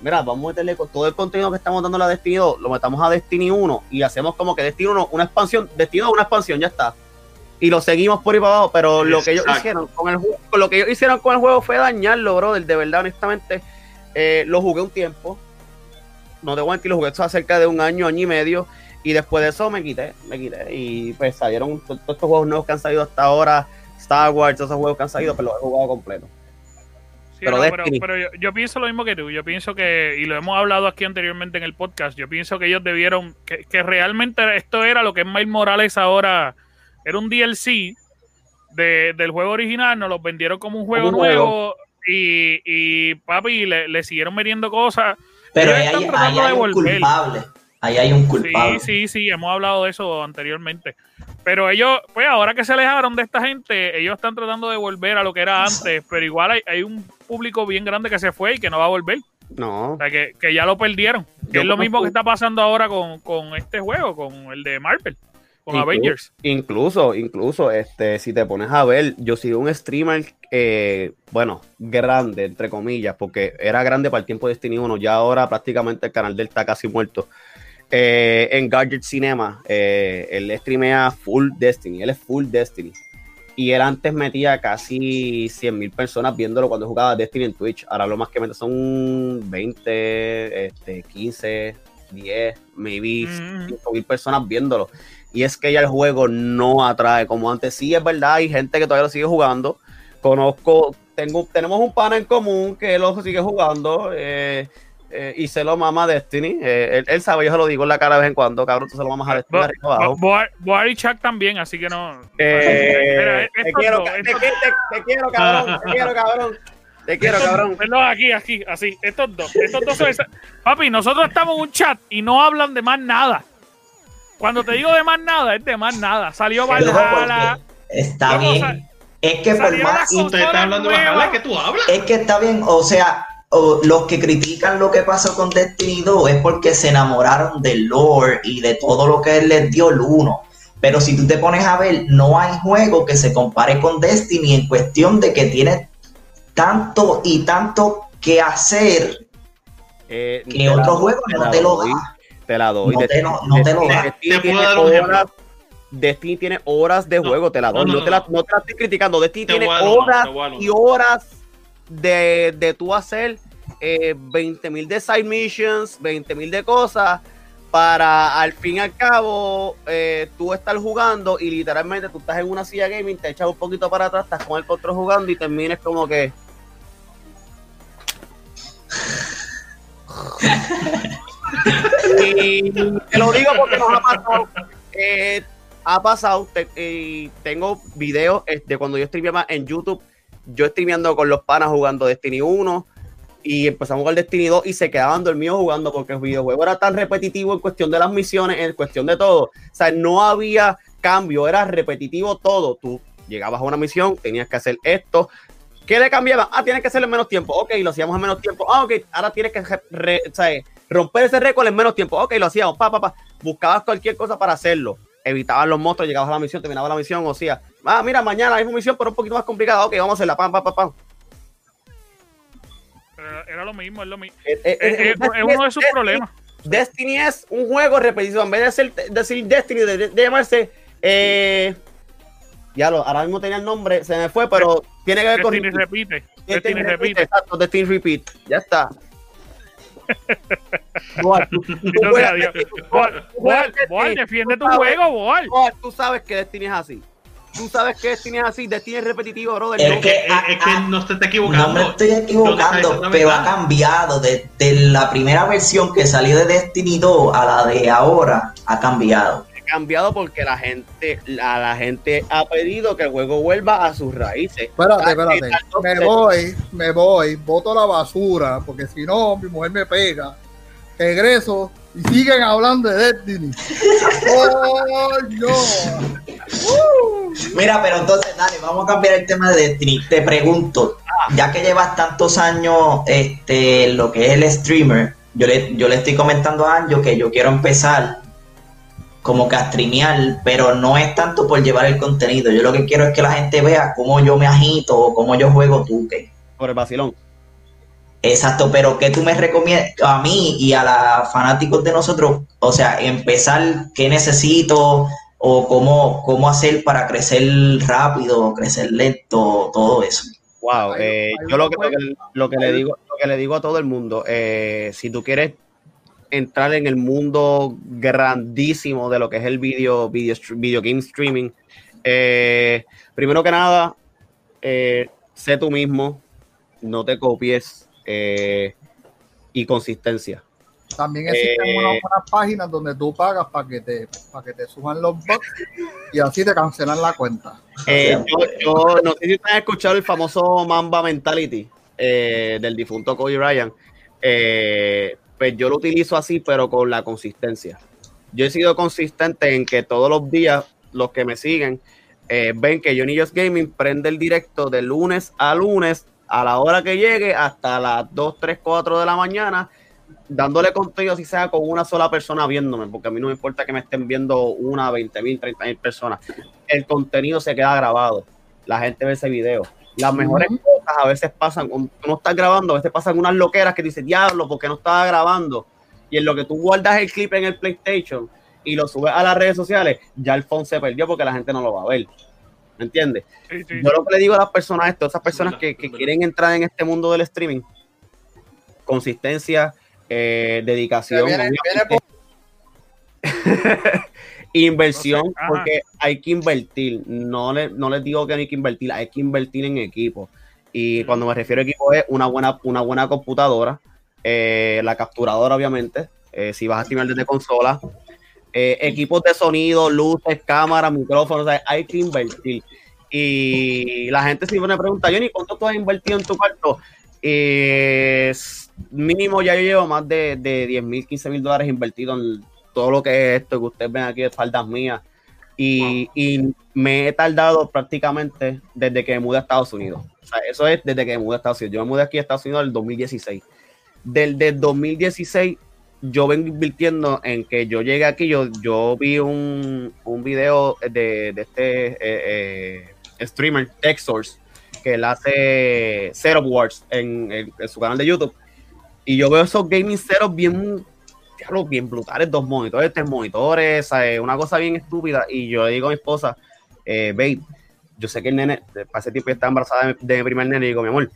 Speaker 5: Mira, vamos a meterle todo el contenido que estamos dando a Destiny 2, lo metamos a Destiny 1 y hacemos como que Destiny 1 una expansión, Destiny 2 una expansión, ya está. Y lo seguimos por ahí para abajo, pero lo que ellos hicieron con el juego, lo que ellos hicieron con el juego fue dañarlo, brother, de verdad, honestamente. Eh, lo jugué un tiempo. No te voy a mentir, lo jugué hace cerca de un año, año y medio. Y después de eso me quité, me quité. Y pues salieron to- todos estos juegos nuevos que han salido hasta ahora. Star Wars, todos esos juegos que han salido, pero los he jugado completo.
Speaker 1: Sí,
Speaker 5: Pero
Speaker 1: no, pero,
Speaker 5: Destiny.
Speaker 1: pero yo, yo pienso lo mismo que tú. Yo pienso que, y lo hemos hablado aquí anteriormente en el podcast, yo pienso que ellos debieron, que, que realmente esto era lo que es Miles Morales ahora, era un DLC de- del juego original, nos lo vendieron como un juego
Speaker 5: Como un
Speaker 1: nuevo y, y papi, le, le siguieron metiendo cosas.
Speaker 2: Pero ahí,
Speaker 1: están
Speaker 2: ahí hay un culpable. Ahí hay un culpable.
Speaker 1: Sí, sí, sí, hemos hablado de eso anteriormente. Pero ellos, pues ahora que se alejaron de esta gente, ellos están tratando de volver a lo que era antes, pero igual hay, hay un público bien grande que se fue y que no va a volver.
Speaker 5: No,
Speaker 1: O sea, que, que ya lo perdieron. Que
Speaker 5: Yo
Speaker 1: es lo mismo que está pasando ahora con, con este juego, con el de Marvel, con
Speaker 5: Inclu-
Speaker 1: Avengers.
Speaker 5: Incluso, incluso, este, si te pones a ver, yo sigo un streamer, eh, bueno, grande, entre comillas, porque era grande para el tiempo de Destiny 1, ya ahora prácticamente el canal de él está casi muerto. Eh, en Gadget Cinema, eh, él streamea full Destiny, él es full Destiny. Y él antes metía casi 100 mil personas viéndolo cuando jugaba Destiny en Twitch. Ahora lo más que mete son 20, este, 15, 10, maybe
Speaker 1: Mm.
Speaker 5: 5 mil personas viéndolo. Y es que ya el juego no atrae como antes. Sí, es verdad, hay gente que todavía lo sigue jugando. Conozco, tengo, tenemos un pana en común que lo sigue jugando eh, eh, y se lo mama a Destiny. Eh, él, él sabe, yo se lo digo en la cara de vez en cuando, cabrón, tú se lo mamas a Destiny arriba abajo.
Speaker 1: Bo- Boar- y Chuck también, así que no.
Speaker 5: Te, quiero, te, te- te quiero, cabrón, te quiero, cabrón. Te quiero,
Speaker 1: estos-
Speaker 5: cabrón.
Speaker 1: Perdón, aquí, aquí, así. Estos dos. Estos dos son esa- Papi, nosotros estamos en un chat y no hablan de más nada. Cuando te digo de más nada, es de más nada. Salió Valhalla.
Speaker 2: Está bien. es que por más
Speaker 3: Usted está hablando de. Valhalla, que tú hablas?
Speaker 2: es que está bien, o sea, o los que critican lo que pasó con Destiny 2 es porque se enamoraron del lore y de todo lo que él les dio el 1. Pero si tú te pones a ver, no hay juego que se compare con Destiny en cuestión de que tiene tanto y tanto que hacer
Speaker 5: Eh,
Speaker 2: que
Speaker 5: te la
Speaker 2: otro
Speaker 5: doy,
Speaker 2: juego
Speaker 5: te
Speaker 2: no
Speaker 5: la
Speaker 2: te lo da.
Speaker 5: Te la doy.
Speaker 2: No te no te lo
Speaker 5: Destiny-
Speaker 2: da.
Speaker 5: Destiny
Speaker 3: Te puedo
Speaker 5: tiene
Speaker 3: dar un ejemplo.
Speaker 5: horas- Destiny tiene horas de
Speaker 3: No,
Speaker 5: juego, te la doy.
Speaker 3: no,
Speaker 5: No,
Speaker 3: no,
Speaker 5: te la,
Speaker 3: no.
Speaker 5: te la estoy criticando. Destiny
Speaker 3: Te
Speaker 5: tiene horas y horas de, de tú hacer eh, 20 mil de side missions, 20 mil de cosas, para al fin y al cabo eh, tú estar jugando y literalmente tú estás en una silla gaming, te echas un poquito para atrás, estás con el control jugando y termines como que. *laughs* y te lo digo porque nos ha pasado. eh, ha pasado, te- tengo videos de cuando yo streameaba en YouTube yo streameando con los panas jugando Destiny 1 y empezamos a jugar Destiny 2 y se quedaban dormidos jugando porque el videojuego era tan repetitivo en cuestión de las misiones, en cuestión de todo. O sea, no había cambio, era repetitivo todo. Tú llegabas a una misión, tenías que hacer esto. ¿Qué le cambiaba? Ah, tienes que hacerlo en menos tiempo. Ok, lo hacíamos en menos tiempo. Ah, ok, ahora tienes que re- sea, romper ese récord en menos tiempo. Ok, lo hacíamos. Pa, pa, pa. Buscabas cualquier cosa para hacerlo. Evitabas los monstruos, llegabas a la misión, terminabas la misión. O sea, ah, mira, mañana la misma misión, pero un poquito más complicada. Ok, vamos a hacerla. Pam, pam, pam, pam.
Speaker 1: Era, lo mismo, es lo mismo.
Speaker 5: Eh, eh,
Speaker 1: Es,
Speaker 5: eh,
Speaker 1: es- uno de sus
Speaker 5: Destiny-
Speaker 1: problemas.
Speaker 5: Destiny es un juego repetitivo. En vez de ser- decir Destiny, de, de llamarse. Eh, ya lo, ahora mismo tenía el nombre, se me fue, pero tiene que ver con.
Speaker 1: Destiny repite.
Speaker 5: Destiny
Speaker 1: Destiny
Speaker 5: Repeat,
Speaker 1: repite.
Speaker 5: Exacto, Destiny Repeat. Ya está. Boal, tú, tú
Speaker 1: defiende tu
Speaker 5: sabes-
Speaker 1: juego, Boal.
Speaker 5: Boal, Tú sabes que Destiny es así. Tú sabes que Destiny es así. Destiny es repetitivo, brother.
Speaker 2: Es
Speaker 5: no-
Speaker 2: que-
Speaker 3: Es, es que no se está equivocando.
Speaker 2: No me estoy
Speaker 3: No te
Speaker 2: equivocando,
Speaker 3: diciendo
Speaker 2: pero ha cambiado. Desde la primera versión que salió de Destiny 2 a la de ahora, ha cambiado.
Speaker 5: Cambiado porque la gente, la, la gente ha pedido que el juego vuelva a sus raíces.
Speaker 4: Espérate, espérate. Me voy, me voy, boto la basura, porque si no, mi mujer me pega. Regreso y siguen hablando de Destiny. ¡Oh, no!
Speaker 2: Mira, pero entonces, dale, vamos a cambiar el tema de Destiny. Te pregunto, ya que llevas tantos años este, lo que es el streamer, yo le, yo le estoy comentando a Anjo que yo quiero empezar como que a streamear, pero no es tanto por llevar el contenido. Yo lo que quiero es que la gente vea cómo yo me agito o cómo yo juego Tuque.
Speaker 5: Por el vacilón.
Speaker 2: Exacto, pero ¿qué tú me recomiendas a mí y a los fanáticos de nosotros? O sea, empezar, ¿qué necesito? O cómo, cómo hacer para crecer rápido, crecer lento, todo eso.
Speaker 5: Wow, eh, yo
Speaker 4: lo
Speaker 5: lo que, lo que, lo que le digo, lo que le digo a todo el mundo, eh, si tú quieres entrar en el mundo grandísimo de lo que es el video, video, video game streaming, eh, primero que nada, eh, sé tú mismo, no te copies eh, y consistencia.
Speaker 4: También existen unas, unas páginas donde tú pagas para que te para que te suban los bugs y así te cancelan la cuenta.
Speaker 5: Yo, yo no sé si ustedes han escuchado el famoso Mamba Mentality del difunto Kobe Ryan. Eh, pues yo lo utilizo así, pero con la consistencia. Yo he sido consistente en que todos los días los que me siguen eh, ven que Johnny Just Gaming prende el directo de lunes a lunes a la hora que llegue hasta las 2, 3, 4 de la mañana dándole contenido si sea con una sola persona viéndome, porque a mí no me importa que me estén viendo una, 20 mil, 30 mil personas. El contenido se queda grabado. La gente ve ese video. Las mejores cosas a veces pasan, cuando tú no estás grabando, a veces pasan unas loqueras que dices, diablo, porque no estaba grabando? Y en lo que tú guardas el clip en el PlayStation y lo subes a las redes sociales, ya el phone se perdió porque la gente no lo va a ver. ¿Me entiendes?
Speaker 1: Sí, sí.
Speaker 5: Yo lo que le digo a las personas, esto, esas personas que, quieren entrar en este mundo del streaming, consistencia, eh, dedicación,
Speaker 4: Viene- *laughs*
Speaker 5: inversión,
Speaker 1: No sé, ajá.
Speaker 5: porque hay que invertir. No, le- no les digo que no hay que invertir, hay que invertir en equipo. Y cuando me refiero a equipo es una buena, una buena computadora, eh, la capturadora, obviamente, eh, si vas a streamar desde consola, eh, equipos de sonido, luces, cámaras, micrófonos, o sea, hay que invertir. Y la gente siempre me pregunta, Johnny, ¿cuánto tú has invertido en tu cuarto? Mínimo ya yo llevo más de, de 10 mil, 15 mil dólares invertidos en todo lo que es esto que ustedes ven aquí de espaldas mías. Y, y me he tardado prácticamente desde que me mudé a Estados Unidos. O sea, eso es desde que me mudé a Estados Unidos. Yo me mudé aquí a Estados Unidos en el 2016. Del, del 2016 yo vengo invirtiendo en que yo llegué aquí, yo, yo vi un, un video de, de este eh, eh, streamer, TechSource, que él hace Setup Wars en, en- en su canal de YouTube. Y yo veo esos gaming setups bien, diablo, bien brutales, dos monitores, tres monitores, ¿sabes? una cosa bien estúpida. Y yo le digo a mi esposa, eh, babe, yo sé que el nene, para ese tiempo ya está embarazada de, de mi primer nene, y digo, mi amor,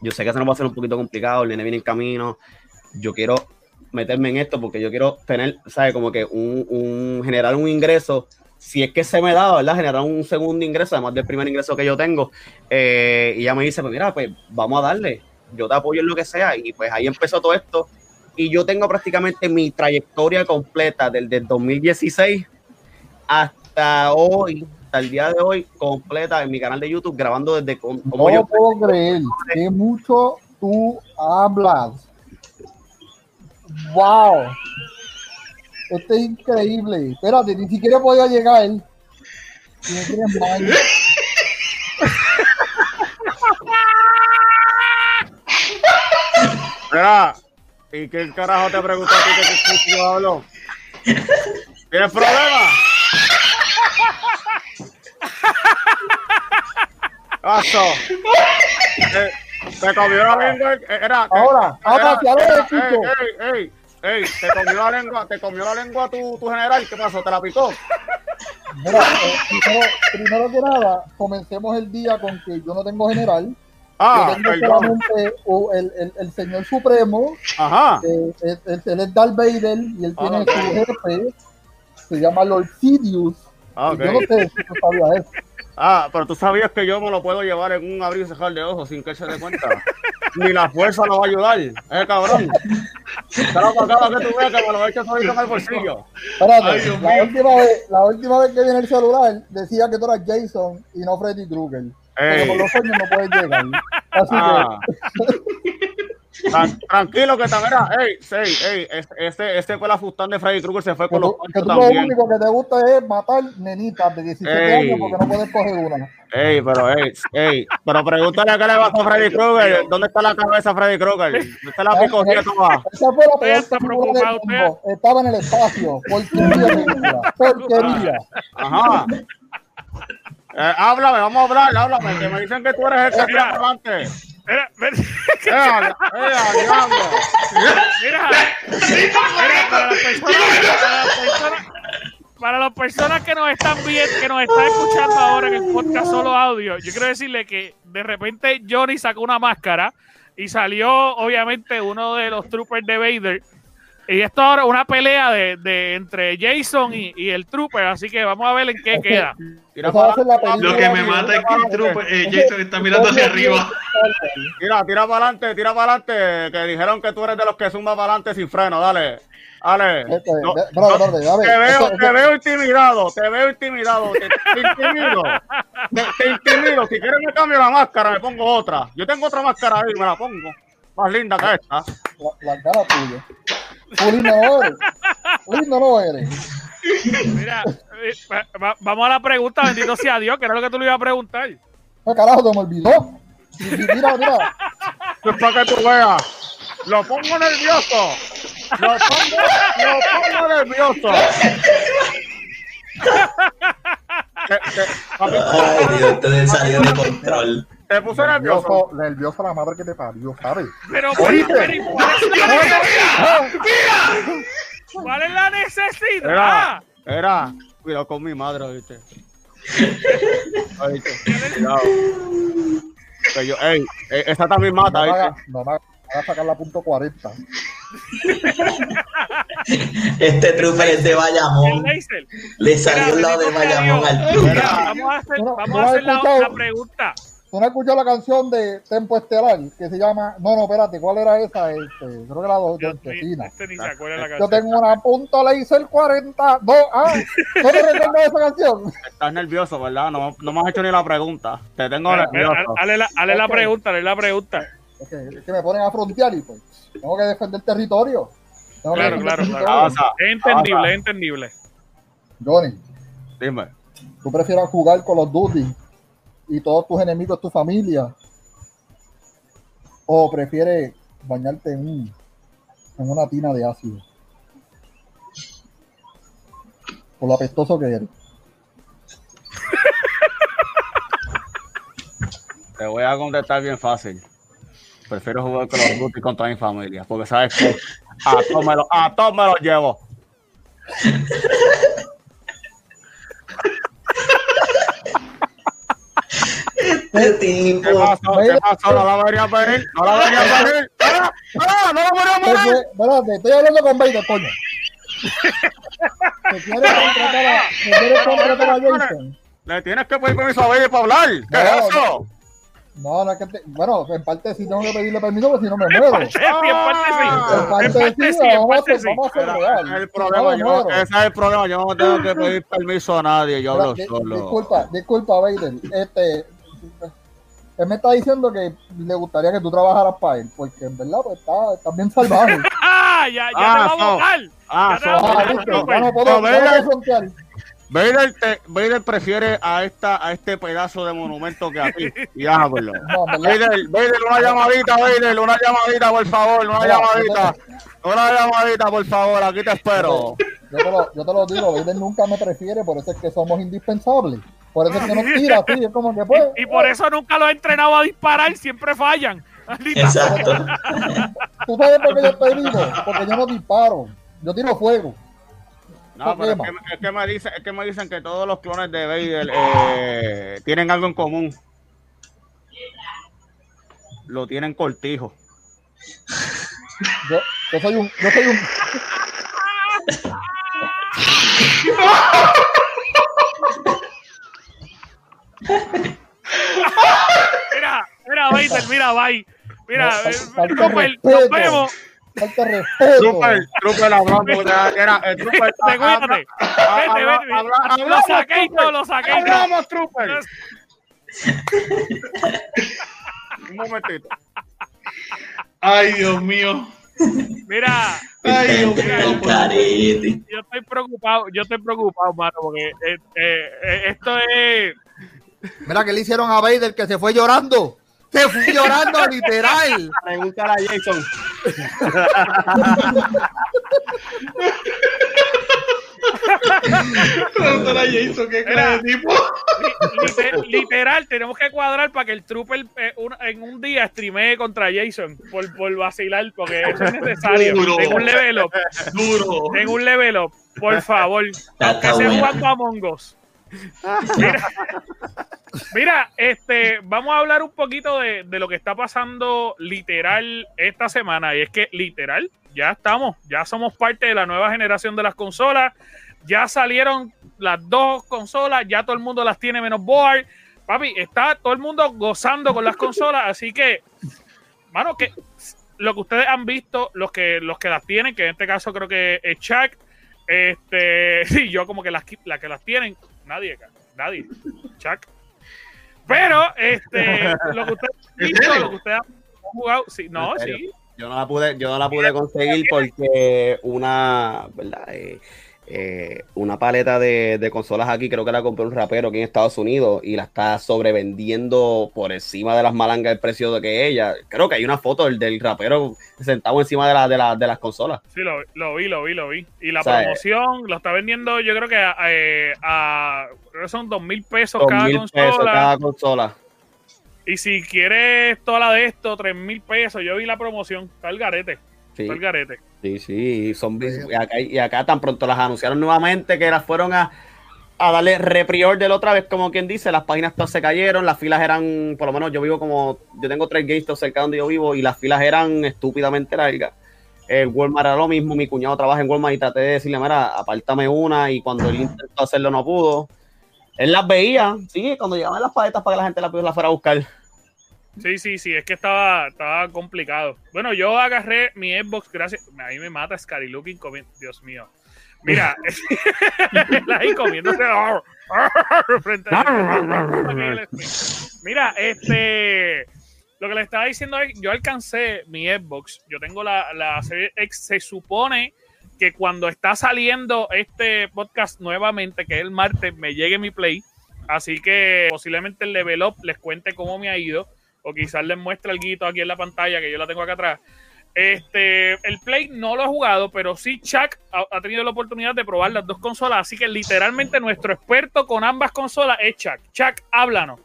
Speaker 5: yo sé que eso nos va a ser un poquito complicado, el nene viene en camino, yo quiero meterme en esto porque yo quiero tener, ¿sabes? Como que un, un- generar un ingreso, si es que se me da, ¿verdad? Generar un segundo ingreso, además del primer ingreso que yo tengo. Eh, y ella me dice, pues mira, pues vamos a darle, yo te apoyo en lo que sea. Y pues ahí empezó todo esto. Y yo tengo prácticamente mi trayectoria completa desde el 2016 hasta hoy, hasta el día de hoy completa en mi canal de YouTube grabando desde com-
Speaker 4: No
Speaker 5: como
Speaker 4: lo
Speaker 5: yo.
Speaker 4: puedo creer. Que mucho tú hablas. Wow. Esto es increíble. Espérate, ni siquiera podía llegar. Me tienes mal.
Speaker 5: Mira, ¿y qué carajo te preguntó a ti que que yo hablo? ¿Tienes problema? Paso. Te, te comió la lengua. Era,
Speaker 4: Ahora, ahora ahora te
Speaker 5: ey, ey, ey, ey, te comió la lengua, te comió la lengua tu, tu general. ¿Qué pasó? ¿Te la picó?
Speaker 4: Mira, eh, primero, primero que nada, comencemos el día con que yo no tengo general.
Speaker 5: Ah,
Speaker 4: uh, el, el, el señor supremo,
Speaker 5: Ajá.
Speaker 4: eh, él, él- él es Darth Vader y él tiene
Speaker 5: Ah,
Speaker 4: su jefe, se llama Lord Sidious.
Speaker 5: Ah, ok.
Speaker 4: Yo no sé si tú sabías eso.
Speaker 5: Ah, pero tú sabías que yo me lo puedo llevar en un abrir y cerrar de ojos sin que él se dé cuenta. Ni la fuerza lo va a ayudar. Eh, cabrón. Claro, para cada que tú veas que me lo eches solito en el bolsillo.
Speaker 4: Espérate,
Speaker 3: Ay,
Speaker 4: la, última vez, la última vez que viene el celular decía que tú eras Jason y no Freddy Krueger. Pero con los sueños no puedes llegar. Así
Speaker 5: Ah. Tran- tranquilo que también era, ey, ey, ey, este, este, este fue la fustán de Freddy Krueger, se fue
Speaker 4: que,
Speaker 5: con
Speaker 4: que
Speaker 5: los
Speaker 4: tú, que tú lo
Speaker 5: también.
Speaker 4: único que te gusta es matar nenitas de 17
Speaker 5: Ey.
Speaker 4: años porque no puedes coger una.
Speaker 5: Ey, pero, ey, ey, pero pregúntale a qué le pasó a Freddy Krueger, ¿dónde está la cabeza de Freddy Krueger? ¿Dónde está la picogía toda?
Speaker 4: Esa fue la peor
Speaker 1: está preocupado
Speaker 4: mundo. Estaba en el espacio. Porquería. Porquería.
Speaker 5: Ajá. Eh, háblame, vamos a hablar, háblame, que me dicen que tú eres el que
Speaker 1: Mira.
Speaker 5: adelante.
Speaker 1: Mira, mira,
Speaker 5: Eh, eh,
Speaker 1: mira, mira, para las personas, para las personas, para las personas que nos están viendo, que nos están escuchando ahora en el podcast solo audio, yo quiero decirle que de repente Johnny sacó una máscara y salió obviamente uno de los troopers de Vader. Y esto ahora es una pelea de, de entre Jason y, y el trooper, así que vamos a ver en qué queda.
Speaker 5: Tira para.
Speaker 3: Lo que me mata es que el trupe, eh, Jason está mirando hacia arriba.
Speaker 5: Tira, tira para adelante, tira para adelante, que dijeron que tú eres de los que zumba para adelante sin freno, dale. Dale. No, no, te veo intimidado, te veo intimidado, te, te intimido, te, te intimido. Si quieres me cambio la máscara, me pongo otra. Yo tengo otra máscara ahí, me la pongo. Más linda que esta.
Speaker 4: La, la cara tuya. No eres. Lindo no eres.
Speaker 1: Mira, eh, va- va- vamos a la pregunta, bendito sea Dios, que era lo que tú le ibas a preguntar.
Speaker 4: ¿Qué carajo te me olvidó? Mira, mira. *laughs*
Speaker 5: Es para que tú veas. Lo pongo nervioso. Lo pongo, lo pongo nervioso. Te- papi,
Speaker 2: Ay, Dios, esto salió de control.
Speaker 5: Te puse nervioso.
Speaker 4: Nervioso, la madre que te parió, ¿sabes?
Speaker 1: Pero,
Speaker 4: Oíste.
Speaker 1: pero, pero, ¿cuál es la necesidad? ¿Cuál es la necesidad?
Speaker 5: Era, era, cuidado con mi madre, ¿viste? ¿Oíste? Cuidado. Que yo, ey, eh, esa también mata,
Speaker 4: No
Speaker 5: ¿viste?
Speaker 4: no me haga- me haga sacar la punto 40.
Speaker 2: Este trooper es de Bayamón. Le salió el lado de Bayamón al trooper.
Speaker 1: vamos a hacer,
Speaker 4: no-
Speaker 1: vamos a
Speaker 4: no
Speaker 1: hacer la, la pregunta.
Speaker 4: ¿Tú no has escuchado la canción de Tempo Estelar que se llama... No, no, espérate, ¿cuál era esa? Este, creo que la de
Speaker 1: Yo,
Speaker 4: Argentina.
Speaker 1: este ni se acuerda la *laughs*
Speaker 4: Yo tengo una punto laser 40. No, ah, ¿no recuerdas esa canción? *laughs*
Speaker 5: Estás nervioso, ¿verdad? No, no me has hecho ni la pregunta. Te tengo
Speaker 1: Mira,
Speaker 5: nervioso.
Speaker 1: Hale la, hale la pregunta, hale la pregunta.
Speaker 4: Es que, es que me ponen a frontear y pues tengo que defender territorio. Tengo
Speaker 1: Claro,
Speaker 4: defender
Speaker 1: claro,
Speaker 4: territorio.
Speaker 1: claro. Es entendible, es entendible.
Speaker 4: Johnny,
Speaker 5: Dime.
Speaker 4: ¿tú prefieres jugar con los Duty y todos tus enemigos, tu familia? ¿O prefieres bañarte en, un, en una tina de ácido? Por lo apestoso que eres. *laughs*
Speaker 5: Te voy a contestar bien fácil. Prefiero jugar con los Duty con toda mi familia. Porque sabes que a todos me lo, a todos me los llevo. *laughs*
Speaker 2: Este tipo.
Speaker 5: ¿Qué pasó? ¿Qué pasó? No la vería venir. No la vería venir. ¡Ah! ¡Ah! ¡No la vería venir!
Speaker 4: Porque, espérate, estoy hablando con Vader, coño. *laughs* ¿Te quieres contratar a, te quieres contratar a Jason?
Speaker 5: Le tienes que pedir permiso a Baby para hablar. ¿Qué
Speaker 4: No,
Speaker 5: es eso?
Speaker 4: No, no es que te- bueno, en parte sí tengo que pedirle permiso porque si no me muero.
Speaker 1: En parte sí, en parte sí.
Speaker 4: En
Speaker 1: En
Speaker 4: parte sí,
Speaker 1: en
Speaker 4: vamos a
Speaker 1: parte
Speaker 4: hacer,
Speaker 1: sí.
Speaker 4: a
Speaker 6: el problema,
Speaker 4: no
Speaker 6: yo, ese es el problema, yo no tengo que pedir permiso a nadie, yo hablo
Speaker 4: di-
Speaker 6: solo.
Speaker 4: Disculpa, disculpa, Vader. Este, él me está diciendo que le gustaría que tú trabajaras para él, porque en verdad pues, está, está bien salvaje. *laughs*
Speaker 1: ¡Ah! Ya, ya
Speaker 6: Ah,
Speaker 1: te va a
Speaker 6: no.
Speaker 1: votar.
Speaker 6: Ah, so-
Speaker 4: Ah,
Speaker 1: no,
Speaker 4: no
Speaker 6: no,
Speaker 4: puedo, no
Speaker 6: Vader. te- prefiere a esta a este pedazo de monumento que a ti. Y.
Speaker 4: No, verdad.
Speaker 6: Vader, Vader, una llamadita, Vader, una llamadita, por favor, una
Speaker 4: Mira,
Speaker 6: llamadita. Una llamadita, por favor, aquí te espero.
Speaker 4: Yo te, lo, yo te lo digo, Vader nunca me prefiere, por eso es que somos indispensables. Por eso es que nos tira así, es como que *laughs* pues.
Speaker 1: Y, y por eso nunca lo he entrenado a disparar, siempre fallan. *laughs*
Speaker 2: Exacto. *laughs*
Speaker 4: ¿Tú sabes por qué yo estoy vivo? Porque yo no disparo, yo tiro fuego.
Speaker 6: No, pero es que, es que me dicen, es que me dicen que todos los clones de Vader eh, tienen algo en común. Lo tienen cortijo.
Speaker 4: Yo, yo soy un, yo soy un,
Speaker 1: Mira, mira, Vader, mira, bye. Mira, eh,
Speaker 4: falta respeto.
Speaker 1: nos vemos.
Speaker 4: falta de respeto.
Speaker 6: Trooper, Trooper hablando, era, era, el Trooper.
Speaker 1: Te cuídate. Vete, vete. Lo saqué y todo, lo saqué.
Speaker 6: Hablamos, Trooper. Un momentito.
Speaker 3: Ay, Dios mío.
Speaker 1: Mira,
Speaker 3: Ay, Dios mío.
Speaker 1: yo estoy preocupado, yo estoy preocupado, mano, porque eh, eh, eh, esto es.
Speaker 4: Mira que le hicieron a Vader que se fue llorando. Se fue llorando *laughs* literal.
Speaker 5: Pregúntale a Jason.
Speaker 3: Pregúntale a Jason qué clase de tipo.
Speaker 1: li- liter- literal, tenemos que cuadrar para que el Trooper eh, un- en un día streamee contra Jason por, por vacilar, porque eso es necesario.
Speaker 3: Duro.
Speaker 1: En un level up,
Speaker 3: Duro.
Speaker 1: en un level up, por favor.
Speaker 2: Está-
Speaker 1: Aunque
Speaker 2: bueno.
Speaker 1: jugando a Mongos. Mira, mira, este, vamos a hablar un poquito de, de lo que está pasando literal esta semana. Y es que literal, ya estamos, ya somos parte de la nueva generación de las consolas. Ya salieron las dos consolas, ya todo el mundo las tiene menos board. Papi, está todo el mundo gozando con las consolas, así que, mano, que lo que ustedes han visto, los que, los que las tienen, que en este caso creo que es Chuck, este, *laughs* y yo como que las, las que las tienen, nadie, nadie, Chuck. Pero, este, lo que ustedes han
Speaker 3: ¿En
Speaker 1: visto, lo que ustedes han jugado, sí, no, sí,
Speaker 5: Yo no la pude, yo no la pude conseguir porque una, ¿verdad? Eh, eh, una paleta de, de consolas aquí, creo que la compró un rapero aquí en Estados Unidos y la está sobrevendiendo por encima de las malangas el precio de que ella. Creo que hay una foto del, del rapero sentado encima de, la, de, la- de las consolas.
Speaker 1: Sí, lo, lo vi, lo vi, lo vi. Y la
Speaker 5: O sea,
Speaker 1: promoción lo está vendiendo, yo creo que a, eh, a- creo que son dos mil pesos cada consola.
Speaker 5: pesos cada consola.
Speaker 1: Y si quieres toda la de esto, tres mil pesos. Yo vi la promoción, está el garete,
Speaker 5: Sí,
Speaker 1: está el garete.
Speaker 5: sí, sí. y Son, y, acá, y acá tan pronto las anunciaron nuevamente que las fueron a, a darle repriorder otra vez, como quien dice. Las páginas todas se cayeron, las filas eran, por lo menos yo vivo como, yo tengo tres GameStop cerca donde yo vivo y las filas eran estúpidamente largas. El Walmart era lo mismo, mi cuñado trabaja en Walmart y traté de decirle, mira, apártame una y cuando él intentó hacerlo no pudo. Él las veía, sí, cuando llegaban las paletas para que la gente las, las fuera a buscar.
Speaker 1: Sí, sí, sí, es que estaba, estaba complicado. Bueno, yo agarré mi Xbox, gracias. A mí me mata Scary Looking comiendo. Dios mío. Mira, *laughs* ahí comiéndose. frente a- Mira, este. Lo que le estaba diciendo es: yo alcancé mi Xbox. Yo tengo la, la serie X. Se supone que cuando está saliendo este podcast nuevamente, que es el martes, me llegue mi Play. Así que posiblemente el level up les cuente cómo me ha ido. O quizás les muestre el guito aquí en la pantalla, que yo la tengo acá atrás. Este, el Play no lo he jugado, pero sí Chuck ha, ha tenido la oportunidad de probar las dos consolas. Así que literalmente nuestro experto con ambas consolas es Chuck. Chuck, háblanos.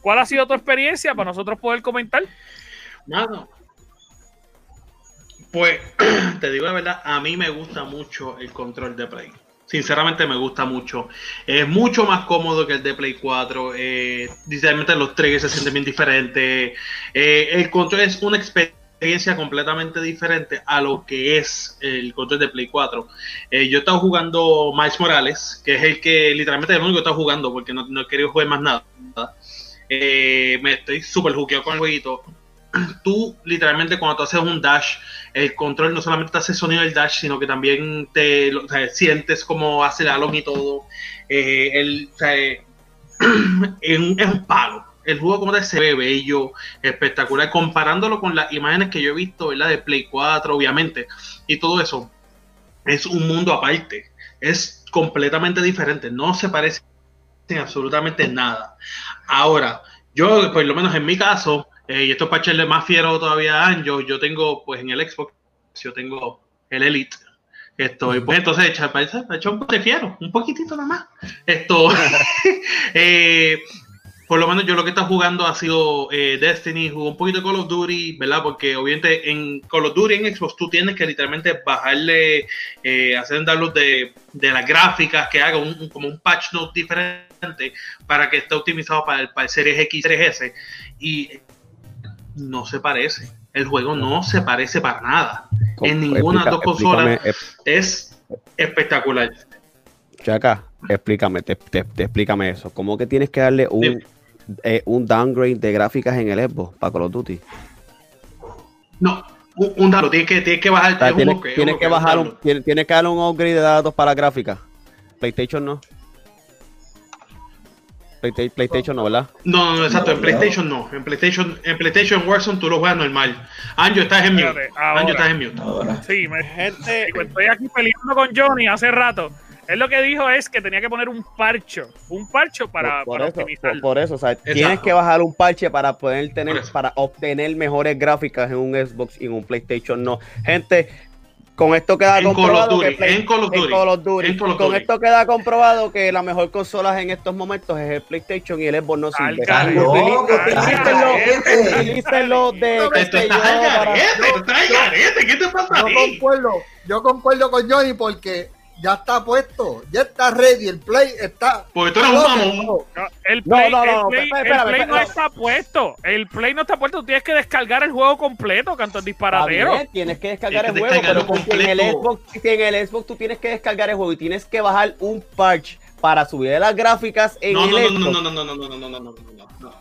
Speaker 1: ¿Cuál ha sido tu experiencia para nosotros poder comentar?
Speaker 3: Mano. Pues, *clears throat* te digo la verdad, a mí me gusta mucho el control de Play. Sinceramente me gusta mucho. Es mucho más cómodo que el de Play 4. Eh, los triggers se sienten bien diferentes. Eh, el control es una experiencia completamente diferente a lo que es el control de Play 4. Eh, yo he estado jugando Miles Morales, que es el que literalmente es el único que he estado jugando porque no, no he querido jugar más nada. eh, me estoy súper juqueado con el jueguito. Tú, literalmente, cuando tú haces un dash, el control no solamente te hace sonido del dash, sino que también te sientes como hace el alon y todo. Eh, el, eh, *clears throat* es un palo. El juego como tal se ve bello, espectacular, comparándolo con las imágenes que yo he visto, ¿verdad? De Play 4, obviamente, y todo eso. Es un mundo aparte. Es completamente diferente. No se parece en absolutamente nada. Ahora, yo, por lo menos en mi caso, eh, y esto es para echarle más fiero todavía a Anjo, yo tengo, pues en el Xbox, yo tengo el Elite. Esto, y pues entonces, echa- para para echar un poco de fiero, un poquitito nada más. Esto, *laughs* eh, por lo menos yo lo que he estado jugando ha sido eh, Destiny, jugué un poquito de Call of Duty, ¿verdad? Porque obviamente en Call of Duty en Xbox tú tienes que literalmente bajarle, eh, hacer un download de, de las gráficas, que haga un, un- como un patch note diferente para que esté optimizado para el, para el Series X, Series S. Y no se parece. El juego no se parece para nada. En ninguna de las dos consolas es espectacular.
Speaker 5: Chaca, explícame, te, te- te- explícame eso. ¿Cómo que tienes que darle un, eh, un downgrade de gráficas en el Xbox para Call of Duty?
Speaker 3: No, un, un download, tienes que, tienes que bajar.
Speaker 5: O sea,
Speaker 3: es un
Speaker 5: tienes,
Speaker 3: bloqueo,
Speaker 5: tienes
Speaker 3: un
Speaker 5: que bajar
Speaker 3: un
Speaker 5: un, tienes, tienes que darle un upgrade de datos para gráficas. PlayStation no. Playsta- PlayStation no, ¿verdad?
Speaker 3: No, no, no, exacto. En PlayStation no. En PlayStation, en PlayStation Warzone tú lo juegas normal. Anjo, estás en mute. Anjo, estás en mute.
Speaker 2: Ahora.
Speaker 1: Sí, me,
Speaker 6: Gente,
Speaker 1: estoy aquí peleando con Johnny hace rato. Él lo que dijo es que tenía que poner un parcho, un parcho para,
Speaker 5: por, por
Speaker 1: para
Speaker 5: eso,
Speaker 1: optimizarlo.
Speaker 5: por, por eso, o sea, tienes que bajar un parche para poder tener, para obtener mejores gráficas en un Xbox y en un PlayStation no. Gente, con esto queda
Speaker 3: En
Speaker 5: comprobado que Play-
Speaker 3: en Call of
Speaker 5: en Call of Duty.
Speaker 3: en Call of
Speaker 5: con
Speaker 3: Duty.
Speaker 5: esto queda comprobado que la mejor consola en estos momentos es el PlayStation y el Xbox no sirve. Utilícenlo de yo, para-
Speaker 3: al garete. ¿Qué te pasa
Speaker 4: Yo concuerdo, yo concuerdo con Johnny porque ya está puesto, ya está ready, el play está.
Speaker 3: Porque tú eres un mamón.
Speaker 1: No, el
Speaker 5: No,
Speaker 1: Play,
Speaker 5: no, no,
Speaker 1: el Play,
Speaker 5: espera,
Speaker 1: el
Speaker 5: espera,
Speaker 1: Play
Speaker 5: espera,
Speaker 1: no está puesto. El Play no está puesto. Tú tienes que descargar el juego completo, canto el disparadero.
Speaker 5: bien, tienes que descargar
Speaker 3: Tienes
Speaker 5: el
Speaker 3: que
Speaker 5: juego, pero en el. Xbox, si en el Xbox tú tienes que descargar el juego y tienes que bajar un patch para subir las gráficas en
Speaker 3: No,
Speaker 5: el
Speaker 3: no, no,
Speaker 5: Xbox.
Speaker 3: no, no, no, no, no, no, no, no, no, no, no.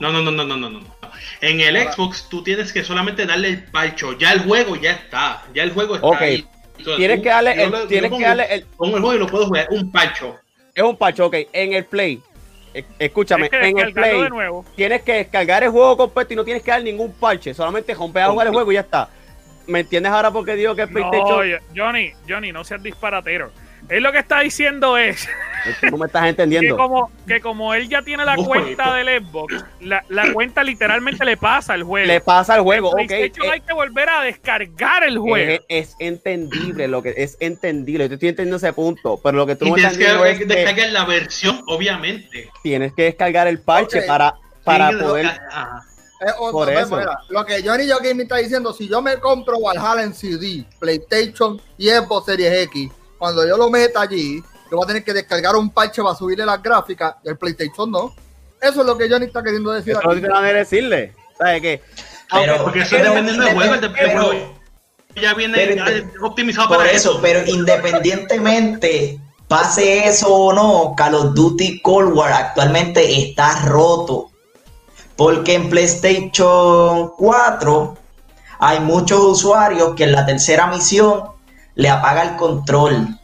Speaker 3: No, no, no, no, no, no, no. En el Xbox tú tienes que solamente darle el palcho. Ya el juego ya está. Ya el juego está
Speaker 5: Ok.
Speaker 3: ahí. Entonces,
Speaker 5: Tienes
Speaker 3: tú-
Speaker 5: que darle,
Speaker 3: yo
Speaker 5: el,
Speaker 3: yo
Speaker 5: tienes
Speaker 3: pongo-
Speaker 5: que darle el,
Speaker 3: Pongo el juego y lo puedo jugar. Un palcho.
Speaker 5: es un patch, ok, en el Play. eh, Escúchame, en el Play
Speaker 1: de nuevo.
Speaker 5: tienes que descargar el juego completo y no tienes que dar ningún parche, solamente romper a jugar el juego y ya está. ¿Me entiendes ahora por qué digo que
Speaker 1: No,
Speaker 5: PlayStation?
Speaker 1: Johnny, Johnny, no seas disparatero. Él lo que está diciendo es
Speaker 5: no me estás
Speaker 1: que
Speaker 5: entendiendo.
Speaker 1: como, que como él ya tiene la cuenta del Xbox, la, la cuenta literalmente le pasa al juego.
Speaker 5: Le pasa al juego, ok.
Speaker 1: PlayStation
Speaker 5: eh,
Speaker 1: hay que volver a descargar el juego.
Speaker 5: Es, es entendible, lo que es entendible. Yo estoy entendiendo ese punto, pero lo que tú
Speaker 3: Y
Speaker 5: no
Speaker 3: tienes
Speaker 5: es
Speaker 3: que
Speaker 5: que
Speaker 3: descargar la versión, obviamente.
Speaker 5: tienes que descargar el parche para, para
Speaker 3: que
Speaker 5: poder.
Speaker 3: ajá.
Speaker 4: Eh, o-
Speaker 5: Por
Speaker 4: no,
Speaker 5: eso.
Speaker 4: mira, lo que Johnny Joaquín me está diciendo, si yo me compro Valhalla en CD, PlayStation y Xbox Series X, cuando yo lo meta allí, yo voy a tener que descargar un parche para subirle las gráficas, y el PlayStation no. Eso es lo que Johnny está queriendo decir
Speaker 5: Eso no
Speaker 4: aquí.
Speaker 5: te van a decirle. ¿Sabes qué?
Speaker 2: Pero,
Speaker 3: Porque eso es
Speaker 2: pero
Speaker 3: dependiendo del juego. El, juego ya viene
Speaker 2: pero-
Speaker 3: ya optimizado
Speaker 2: Por
Speaker 3: para
Speaker 2: eso, pero independientemente pase eso o no, Call of Duty Cold War actualmente está roto. Porque en PlayStation 4 hay muchos usuarios que en la tercera misión le apaga el control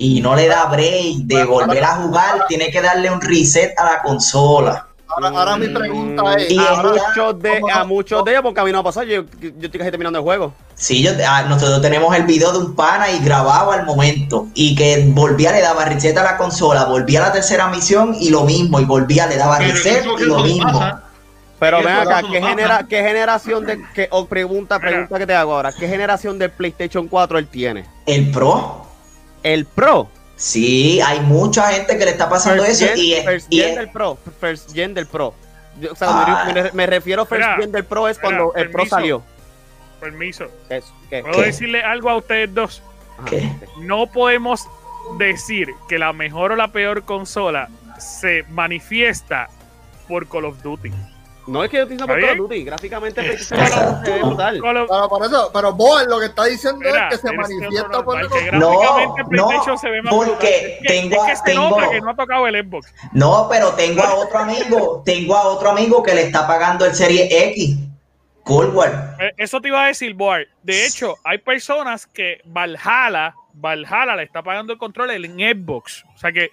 Speaker 2: y no le da break de volver a jugar, tiene que darle un reset a la consola.
Speaker 4: Ahora, ahora mi pregunta es,
Speaker 2: Y
Speaker 5: a muchos de,
Speaker 4: ¿cómo
Speaker 5: a muchos de ellos, porque a mí no ha pasado, yo, yo estoy casi terminando el juego.
Speaker 2: Sí, yo, ah, nosotros tenemos el video de un pana y grababa al momento. Y que volvía, le daba reset a la consola, volvía a la tercera misión y lo mismo. Y volvía, le daba reset y lo mismo.
Speaker 3: pasa.
Speaker 5: Pero ven acá. ¿qué, genera, ¿qué generación de, qué, o pregunta, pregunta que te hago ahora, ¿qué generación del PlayStation 4 él tiene?
Speaker 2: El Pro,
Speaker 5: El Pro.
Speaker 2: sí, hay mucha gente que le está pasando
Speaker 5: First
Speaker 2: eso.
Speaker 5: gen,
Speaker 2: y es-
Speaker 5: first
Speaker 2: y
Speaker 5: gen
Speaker 2: es-
Speaker 5: del Pro. First gen del Pro. Yo, o sea,
Speaker 2: Ah.
Speaker 5: me, me- me refiero a first
Speaker 1: Mira,
Speaker 5: gen del Pro es
Speaker 1: mira,
Speaker 5: cuando el Pro salió.
Speaker 1: Permiso. ¿Puedo
Speaker 2: ¿Qué?
Speaker 1: decirle algo a ustedes dos?
Speaker 2: ¿Qué?
Speaker 1: No podemos decir que la mejor o la peor consola se manifiesta por Call of Duty.
Speaker 5: No es que yo estoy diciendo por
Speaker 1: ¿Está
Speaker 5: Call of Duty, gráficamente ve brutal.
Speaker 4: Pero por eso, pero vos lo que está diciendo
Speaker 1: Mira,
Speaker 4: es que se manifiesta por
Speaker 1: normal, que
Speaker 2: No,
Speaker 1: PlayStation
Speaker 2: no,
Speaker 1: se ve más
Speaker 2: porque
Speaker 1: brutal. Es que,
Speaker 2: tengo-
Speaker 1: es que se
Speaker 2: tengo-
Speaker 1: que no ha tocado el Xbox.
Speaker 2: No, pero tengo a otro amigo, tengo a otro amigo que le está pagando el Serie X. Cold War.
Speaker 1: Eh, Eso te iba a decir, Boar. De hecho, hay personas que Valhalla, Valhalla le está pagando el control en Xbox. O sea que,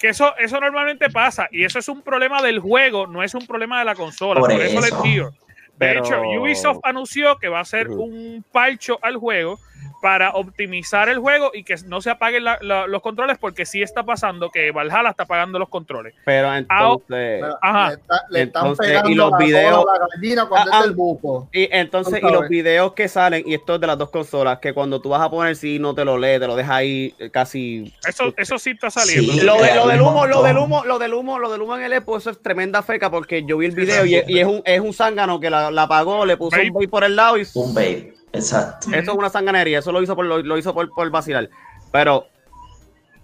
Speaker 1: que eso, eso normalmente pasa. Y eso es un problema del juego, no es un problema de la consola.
Speaker 2: Por
Speaker 1: Por, eso, les
Speaker 2: eso.
Speaker 1: digo. De
Speaker 5: Pero-
Speaker 1: hecho, Ubisoft anunció que va a hacer un parcho al juego para optimizar el juego y que no se apaguen la- la- los controles porque sí está pasando que Valhalla está pagando los controles.
Speaker 5: Pero entonces,
Speaker 1: Ajá.
Speaker 4: Le, está- le están pegando
Speaker 5: y los
Speaker 4: la
Speaker 5: videos-
Speaker 4: cola cuando
Speaker 5: Ah,
Speaker 4: es
Speaker 5: ah.
Speaker 4: el buco.
Speaker 5: y entonces, y los videos que salen, y esto es de las dos consolas, que cuando tú vas a poner si no te lo lee, te lo deja ahí eh, casi
Speaker 1: Eso, eso sí está saliendo.
Speaker 2: Sí.
Speaker 5: Lo, de- lo del humo, lo del humo, lo del humo, lo del humo en el Expo, eso es tremenda feca porque yo vi el video y, y es un es un zángano que la, la apagó, le puso un
Speaker 1: Vape.
Speaker 5: vape por el lado y
Speaker 2: Un babe. Exacto.
Speaker 5: eso es una sanganería, eso lo hizo por lo, lo hizo por, por vacilar. Pero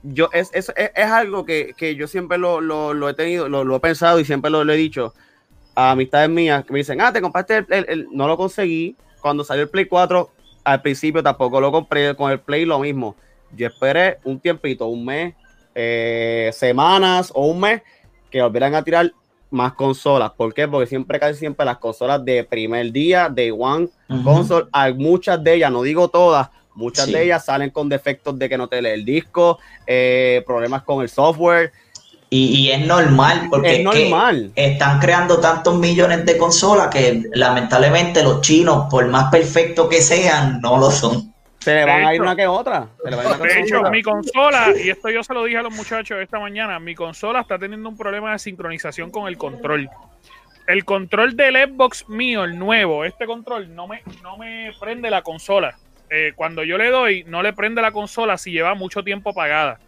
Speaker 5: yo es, es, es, es algo que, que yo siempre lo, lo, lo he tenido, lo, lo he pensado y siempre lo, lo he dicho a amistades mías que me dicen, ah, te compraste el, el- el-". no lo conseguí. Cuando salió el Play 4, al principio tampoco lo compré, con el Play lo mismo. Yo esperé un tiempito, un mes, eh, semanas o un mes, que volvieran a tirar más consolas. ¿Por qué? Porque siempre, casi siempre las consolas de primer día, de One, console, hay muchas de ellas, no digo todas, muchas
Speaker 2: Sí.
Speaker 5: de ellas salen con defectos de que no te lee el disco, eh, problemas con el software.
Speaker 2: Y, y es normal, porque
Speaker 5: es
Speaker 2: que
Speaker 5: normal.
Speaker 2: están creando tantos millones de consolas que lamentablemente los chinos, por más perfectos que sean, no lo son.
Speaker 5: Se le van a ir una que otra. Se le van a ir una que
Speaker 1: De hecho,
Speaker 5: otra.
Speaker 1: mi consola, y esto yo se lo dije a los muchachos esta mañana, mi consola está teniendo un problema de sincronización con el control. El control del Xbox mío, el nuevo, este control no me, no me prende la consola. Eh, cuando yo le doy, no le prende la consola si lleva mucho tiempo apagada.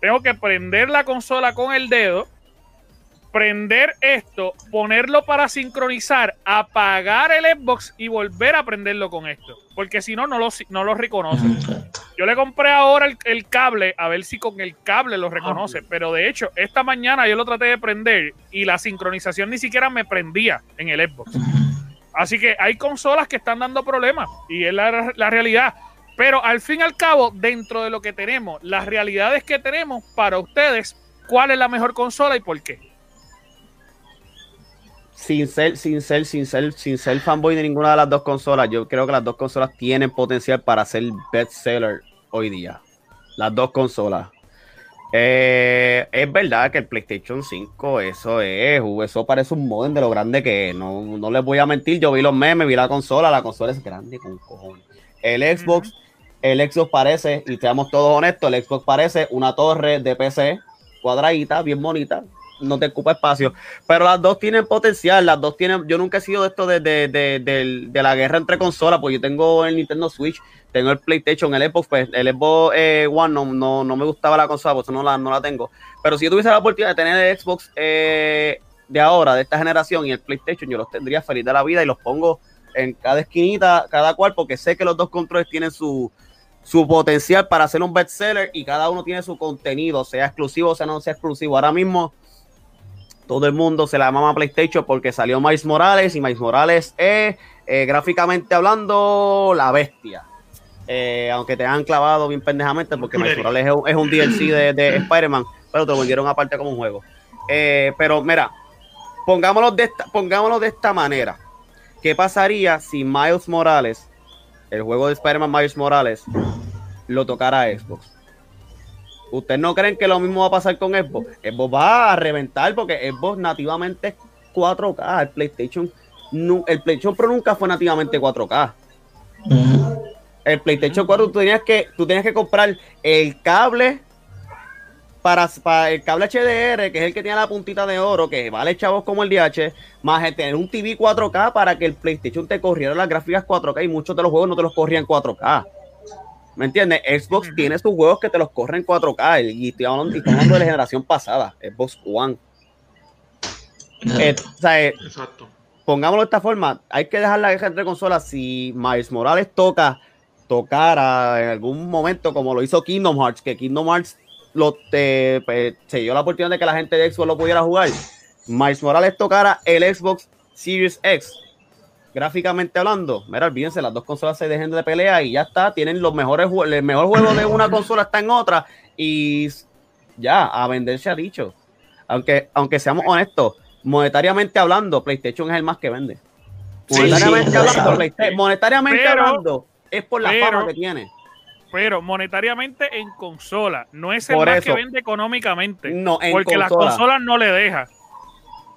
Speaker 1: Tengo que prender la consola con el dedo, prender esto, ponerlo para sincronizar, apagar el Xbox y volver a prenderlo con esto. Porque si no, no lo, no lo reconoce. Yo le compré ahora el, el cable, a ver si con el cable lo reconoce. Pero de hecho, esta mañana yo lo traté de prender y la sincronización ni siquiera me prendía en el Xbox. Así que hay consolas que están dando problemas y es la, la realidad. Pero al fin y al cabo, dentro de lo que tenemos, las realidades que tenemos para ustedes, ¿cuál es la mejor consola y por qué?
Speaker 5: Sin ser, sin ser, sin ser, sin ser fanboy de ninguna de las dos consolas, yo creo que las dos consolas tienen potencial para ser bestseller hoy día. Las dos consolas. Eh, es verdad que el PlayStation 5, eso es, eso parece un modem de lo grande que es. No, no les voy a mentir, yo vi los memes, vi la consola, la consola es grande con cojones. El Xbox, el Xbox parece, y seamos todos honestos, el Xbox parece una torre de PC cuadradita, bien bonita, no te ocupa espacio. Pero las dos tienen potencial, las dos tienen. Yo nunca he sido de esto de, de, de, de- la guerra entre consolas, porque yo tengo el Nintendo Switch, tengo el PlayStation, el Xbox, pues el Xbox eh, One no, no, no me gustaba la consola, por eso no la, no la tengo. Pero si yo tuviese la oportunidad de tener el Xbox eh, de ahora, de esta generación, y el PlayStation, yo los tendría feliz de la vida y los pongo en cada esquinita, cada cual, porque sé que los dos controles tienen su, su potencial para ser un bestseller y cada uno tiene su contenido, sea exclusivo o sea no sea exclusivo. Ahora mismo todo el mundo se la llama PlayStation porque salió Miles Morales y Miles Morales es eh, gráficamente hablando la bestia. Eh, aunque te han clavado bien pendejamente porque Miles Morales es un, es un DLC de, de *clears throat* Spider-Man, pero te lo vendieron aparte como un juego. Eh, pero mira, pongámoslo de, esta, pongámoslo de esta manera. ¿Qué pasaría si Miles Morales, el juego de Spider-Man Miles Morales, lo tocara a Xbox? ¿Ustedes no creen que lo mismo va a pasar con Xbox? Xbox va a reventar porque Xbox nativamente es 4K. El PlayStation, nu- el PlayStation Pro nunca fue nativamente 4K.
Speaker 2: Ujú.
Speaker 5: El PlayStation 4 tú tenías que, tú tenías que comprar el cable para, para el cable HDR, que es el que tiene la puntita de oro, que vale chavos como el DH, más el tener un TV 4K para que el PlayStation te corriera las gráficas 4K y muchos de los juegos no te los corrían 4K. ¿Me entiendes? Xbox tiene sus juegos que te los corren 4K y estoy hablando, y estoy hablando de la generación pasada, Xbox One. Eh, o sea, eh,
Speaker 3: Exacto.
Speaker 5: pongámoslo de esta forma, hay que dejar la guerra entre consolas. Si Miles Morales toca, tocara en algún momento, como lo hizo Kingdom Hearts, que Kingdom Hearts lo, te- pues, se dio la oportunidad de que la gente de Xbox lo pudiera jugar. Miles Morales tocara el Xbox Series X, gráficamente hablando, mira, olvídense, las dos consolas se dejen de pelea y ya está, tienen los mejores el mejor juego de una consola está en otra y ya, a vender se ha dicho. Aunque, aunque seamos honestos, monetariamente hablando, PlayStation es el más que vende. Monetariamente,
Speaker 2: sí,
Speaker 5: hablando, PlayStation- monetariamente
Speaker 1: Pero-
Speaker 5: hablando, es por la
Speaker 1: pero-
Speaker 5: fama que tiene.
Speaker 1: Pero monetariamente en consola, no es el
Speaker 5: Por
Speaker 1: más
Speaker 5: eso.
Speaker 1: que vende económicamente.
Speaker 5: No, en
Speaker 1: porque las
Speaker 5: consola.
Speaker 1: consolas no le deja.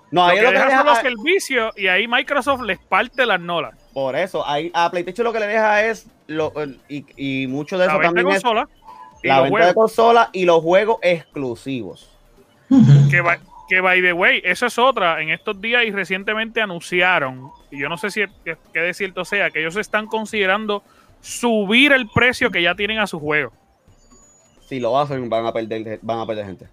Speaker 5: No,
Speaker 1: Lo
Speaker 5: ahí
Speaker 1: que
Speaker 5: lo que
Speaker 1: deja
Speaker 5: deja-
Speaker 1: son los servicios y ahí Microsoft les parte las nolas.
Speaker 5: Por eso, ahí, a PlayStation lo que le deja es, lo, y, y mucho de
Speaker 1: La
Speaker 5: eso
Speaker 1: venta de
Speaker 5: es
Speaker 1: consola y
Speaker 5: la
Speaker 1: los
Speaker 5: venta de
Speaker 1: juegos.
Speaker 5: consola y los juegos exclusivos.
Speaker 1: Que, by- que by the way, eso es otra. En estos días y recientemente anunciaron, y yo no sé si que, que de cierto sea, que ellos están considerando subir el precio que ya tienen a su juego.
Speaker 5: Si lo hacen, van a perder, van a perder gente.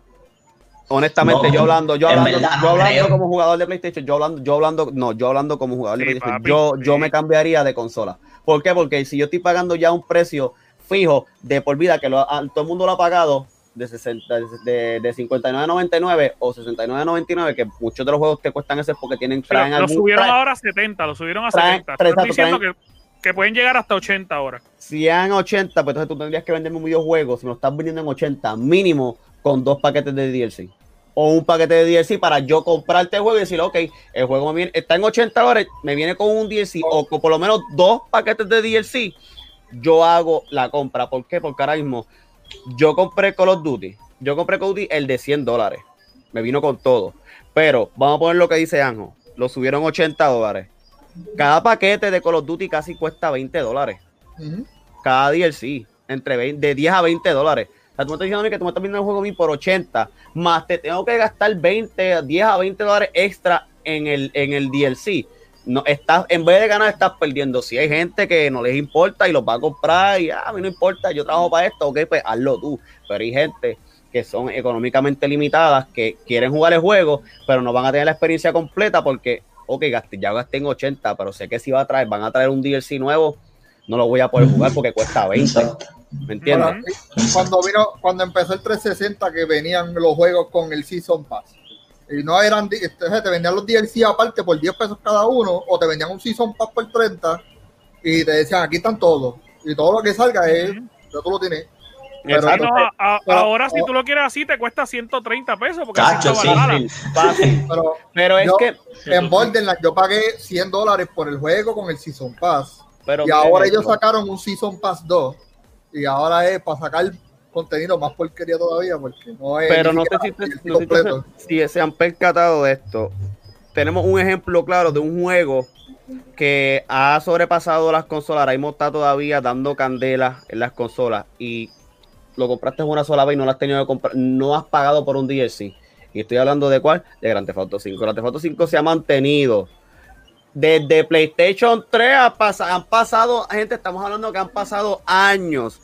Speaker 5: Honestamente,
Speaker 2: No,
Speaker 5: yo hablando, yo hablando,
Speaker 2: verdad
Speaker 5: yo
Speaker 2: no
Speaker 5: hablando como jugador de PlayStation, yo hablando, yo hablando, no, yo hablando como jugador de
Speaker 1: Sí,
Speaker 5: PlayStation,
Speaker 1: papi,
Speaker 5: yo, yo
Speaker 1: sí.
Speaker 5: me cambiaría de consola. ¿Por qué? Porque si yo estoy pagando ya un precio fijo de por vida, que lo, a- todo el mundo lo ha pagado, de, 60, de, de 59.99 o 69.99, que muchos de los juegos te cuestan ese porque tienen,
Speaker 1: Pero
Speaker 5: traen
Speaker 1: lo
Speaker 5: algún-
Speaker 1: subieron
Speaker 5: traen-
Speaker 1: ahora a 70, lo subieron a
Speaker 5: traen-
Speaker 1: 70.
Speaker 5: traen-
Speaker 1: Están
Speaker 5: exacto,
Speaker 1: diciendo que, que pueden llegar hasta 80 ahora.
Speaker 5: si eran 80, pues entonces tú tendrías que venderme un videojuego, si me lo estás vendiendo en 80, mínimo con dos paquetes de DLC. O un paquete de DLC para yo comprarte el juego y decir, ok, el juego me viene, está en 80 dólares, me viene con un DLC o con por lo menos dos paquetes de DLC, yo hago la compra. ¿Por qué? Porque ahora mismo yo compré Call of Duty, yo compré Call of Duty el de 100 dólares, me vino con todo. Pero vamos a poner lo que dice Anjo, lo subieron 80 dólares. Cada paquete de Call of Duty casi cuesta 20 dólares cada DLC, entre 20 de 10 a 20 dólares. Sea, tú me estás diciendo a mí que tú me estás viendo el juego por 80, más te tengo que gastar 20, 10 a 20 dólares extra en el, en el DLC. No, estás, en vez de ganar, estás perdiendo. Si hay gente que no les importa y los va a comprar y ah, a mí no importa, yo trabajo para esto, ok, pues hazlo tú. Pero hay gente que son económicamente limitadas, que quieren jugar el juego, pero no van a tener la experiencia completa porque, ok, gasté, ya gasté en 80, pero sé que si va a traer, van a traer un DLC nuevo, no lo voy a poder jugar porque cuesta 20.
Speaker 2: Exacto.
Speaker 5: ¿Me entiendes?
Speaker 4: Ahora, cuando vino, cuando empezó el 360 que venían los juegos con el Season Pass. Y no eran, este, te vendían los DLC aparte por 10 pesos cada uno, o te vendían un Season Pass por 30 y te decían, aquí están todos. Y todo lo que salga es, ya tú lo tienes. Pero
Speaker 5: Exacto.
Speaker 1: No, a- a-
Speaker 4: pero-
Speaker 1: ahora si tú lo quieres así te cuesta 130 pesos porque
Speaker 2: Cacho, sí.
Speaker 1: Valhalla.
Speaker 5: Fácil, fácil.
Speaker 4: Pero
Speaker 5: Pero es
Speaker 4: Yo-
Speaker 5: que.
Speaker 4: en Borderlands yo pagué 100 dólares por el juego con el Season Pass.
Speaker 5: Pero
Speaker 4: y ahora ellos sacaron un Season Pass 2. Y ahora es para sacar contenido más porquería todavía porque no es...
Speaker 5: Pero no sé si, te- no si
Speaker 4: completo.
Speaker 5: si se han percatado de esto. Tenemos un ejemplo claro de un juego que ha sobrepasado las consolas. Ahora mismo está todavía dando candela en las consolas. Y lo compraste una sola vez y no lo has tenido que comprar. No has pagado por un DLC. Y estoy hablando de cuál? De Grand Theft Auto 5. Grand Theft Auto 5 se ha mantenido. Desde PlayStation 3 ha pas- han pasado, gente, estamos hablando que han pasado años.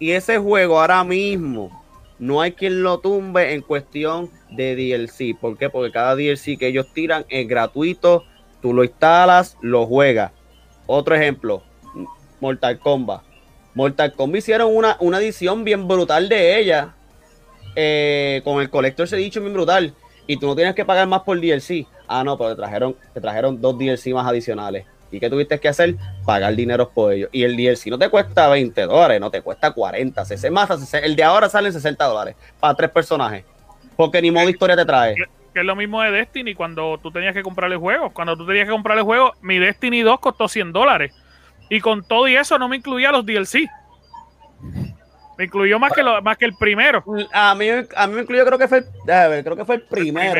Speaker 5: Y ese juego ahora mismo no hay quien lo tumbe en cuestión de DLC. ¿Por qué? Porque cada DLC que ellos tiran es gratuito. Tú lo instalas, lo juegas. Otro ejemplo, Mortal Kombat. Mortal Kombat hicieron una, una edición bien brutal de ella. eh, con el Collector's Edition bien brutal. Y tú no tienes que pagar más por DLC. Ah, no, pero te trajeron, te trajeron dos DLC más adicionales. ¿Y qué tuviste que hacer? Pagar dinero por ellos. Y el DLC no te cuesta 20 dólares, no te cuesta 40, 60, más, 60, el de ahora sale en 60 dólares para tres personajes. Porque ni modo historia te trae.
Speaker 1: Que es lo mismo de Destiny cuando tú tenías que comprarle juegos. Cuando tú tenías que comprarle juegos, mi Destiny 2 costó 100 dólares. Y con todo y eso no me incluía los DLC. Me incluyó más que, lo, más que el primero.
Speaker 5: A mí, a mí me incluyó, creo que fue, el- a ver, creo que fue el primero.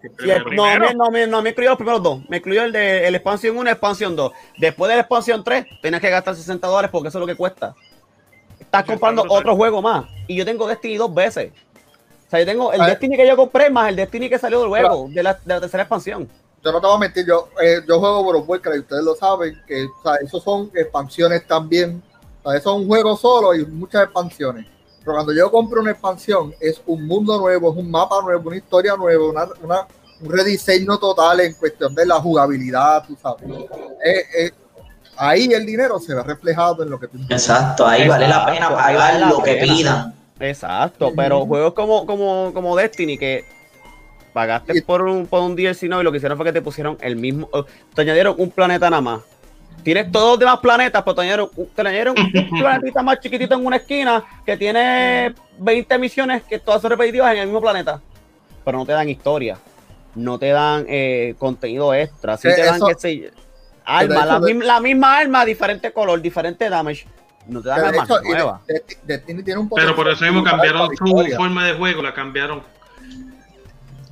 Speaker 5: Sí,
Speaker 3: primero.
Speaker 5: el- no, no, me, no, me incluyó los primeros dos. Me incluyó el de el expansión 1 y expansión 2. Después de la expansión 3, tenías que gastar 60 dólares porque eso es lo que cuesta. Estás comprando otro juego más. Y yo tengo Destiny dos veces. O sea, yo tengo el. Destiny que yo compré más el Destiny que salió luego, de la, de la tercera expansión.
Speaker 4: Yo no te voy a mentir, yo, eh, yo juego World of Warcraft y ustedes lo saben, que o sea, esos son expansiones también. O sea, eso es un juego solo y muchas expansiones. Pero cuando yo compro una expansión, es un mundo nuevo, es un mapa nuevo, una historia nueva, una, una- un rediseño total en cuestión de la jugabilidad, tú sabes. Eh, eh, ahí el dinero se ve reflejado en lo que tú
Speaker 2: Exacto, ahí vale la pena pagar lo que pidan.
Speaker 5: Exacto, pero juegos como, como, como Destiny que Pagaste por un, por un DLC no y lo que hicieron fue que te pusieron el mismo. Te añadieron un planeta nada más. Tienes todos los demás planetas, pero te añadieron, un- *laughs* planetita más chiquitito en una esquina que tiene 20 misiones que todas son repetitivas en el mismo planeta. Pero no te dan historia. No te dan eh, contenido extra. Sí
Speaker 4: Eh,
Speaker 5: te dan, qué sé yo, arma, la,
Speaker 4: de-
Speaker 5: misma, la misma arma, diferente color, diferente damage. No te dan armas nuevas.
Speaker 4: de- de- Destiny tiene un
Speaker 3: Pero por eso mismo cambiaron su forma de juego, la cambiaron.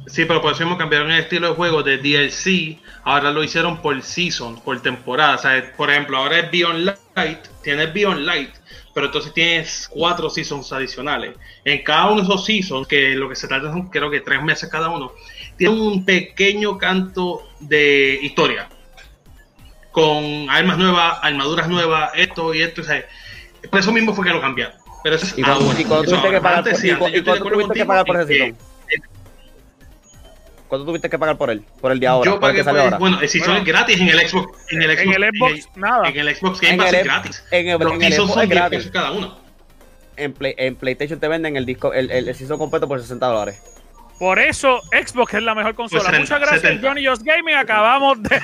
Speaker 3: Sí, pero por eso mismo cambiaron el estilo de juego de DLC. Ahora lo hicieron por season, por temporada. O sea, por ejemplo, ahora es Beyond Light, tienes Beyond Light, pero entonces tienes cuatro seasons adicionales. En cada uno de esos seasons, que lo que se trata son creo que tres meses cada uno, tiene un pequeño canto de historia. Con armas nuevas, armaduras nuevas, esto y esto. O sea, por eso mismo fue que lo cambiaron. Pero eso es
Speaker 5: ¿Y cuánto,
Speaker 3: ahora.
Speaker 5: y cuánto
Speaker 3: Eso
Speaker 5: tuviste que
Speaker 3: ahora.
Speaker 5: pagar
Speaker 3: Antes
Speaker 5: por,
Speaker 3: sí,
Speaker 5: y
Speaker 3: antes
Speaker 5: cu-
Speaker 3: yo
Speaker 5: y
Speaker 3: estoy de
Speaker 5: cuánto
Speaker 3: acuerdo
Speaker 5: tuviste que
Speaker 3: contigo
Speaker 5: pagar por
Speaker 3: en
Speaker 5: ese season? ¿Cuánto tuviste que pagar por él? Por el de ahora.
Speaker 3: Yo
Speaker 5: por el que
Speaker 3: pagué por
Speaker 5: ahora.
Speaker 3: bueno, el season
Speaker 1: Bueno.
Speaker 3: es gratis en el Xbox, en el Xbox,
Speaker 1: En el Xbox, nada.
Speaker 3: en el Xbox Game
Speaker 5: En
Speaker 3: Pass
Speaker 5: el
Speaker 3: es gratis.
Speaker 5: en el-
Speaker 3: Los
Speaker 5: en el Xbox
Speaker 3: son
Speaker 5: es
Speaker 3: 10
Speaker 5: gratis.
Speaker 3: pesos cada uno.
Speaker 5: en, Play- en PlayStation te venden el disco, el, el, el season completo por 60 dólares.
Speaker 1: Por eso Xbox es la mejor consola.
Speaker 3: Pues 70,
Speaker 1: Muchas gracias,
Speaker 3: 70.
Speaker 1: Johnny Just Gaming. Acabamos de. *laughs*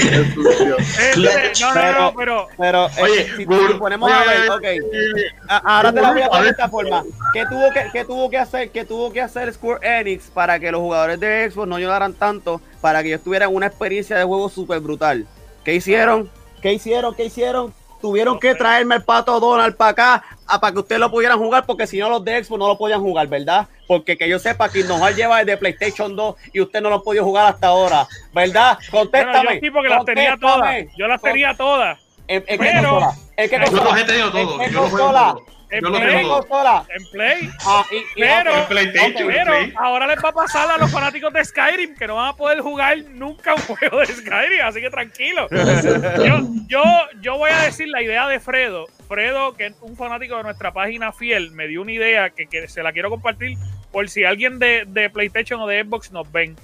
Speaker 1: Este, no, no, no, pero.
Speaker 5: Pero eh,
Speaker 3: Oye,
Speaker 5: si, ponemos a ver,
Speaker 3: oye,
Speaker 5: ok, a- ahora te la voy a poner de esta forma. ¿Qué tuvo que, qué tuvo que hacer, qué tuvo que hacer Square Enix para que los jugadores de Xbox no lloraran tanto, para que ellos tuvieran una experiencia de juego súper brutal? ¿Qué hicieron? ¿Qué hicieron? ¿Qué hicieron? Tuvieron que traerme el pato Donald para acá a- para que ustedes lo pudieran jugar, porque si no los de Xbox no lo podían jugar, ¿verdad? Porque que yo sepa que nos lleva desde PlayStation 2 y usted no lo ha podido jugar hasta ahora, ¿verdad?
Speaker 1: Bueno,
Speaker 5: Contéstame.
Speaker 1: yo sí, porque las tenía todas. Yo las tenía todas.
Speaker 5: ¿En, en qué
Speaker 1: Pero-
Speaker 5: consola? ¿En qué
Speaker 1: Yo
Speaker 3: los he tenido.
Speaker 5: En
Speaker 3: Yo los
Speaker 1: ¿En Play.
Speaker 3: tengo?
Speaker 1: En Play.
Speaker 5: Ah, y, y-
Speaker 1: Pero-
Speaker 3: PlayStation.
Speaker 1: Pero
Speaker 3: Play.
Speaker 1: ahora les va a pasar a los fanáticos de Skyrim que no van a poder jugar nunca un *laughs* juego de Skyrim, así que tranquilo. Yo, yo, yo voy a decir la idea de Fredo. Fredo, que es un fanático de nuestra página fiel, me dio una idea que, que se la quiero compartir por si alguien de, de PlayStation o de Xbox nos ven.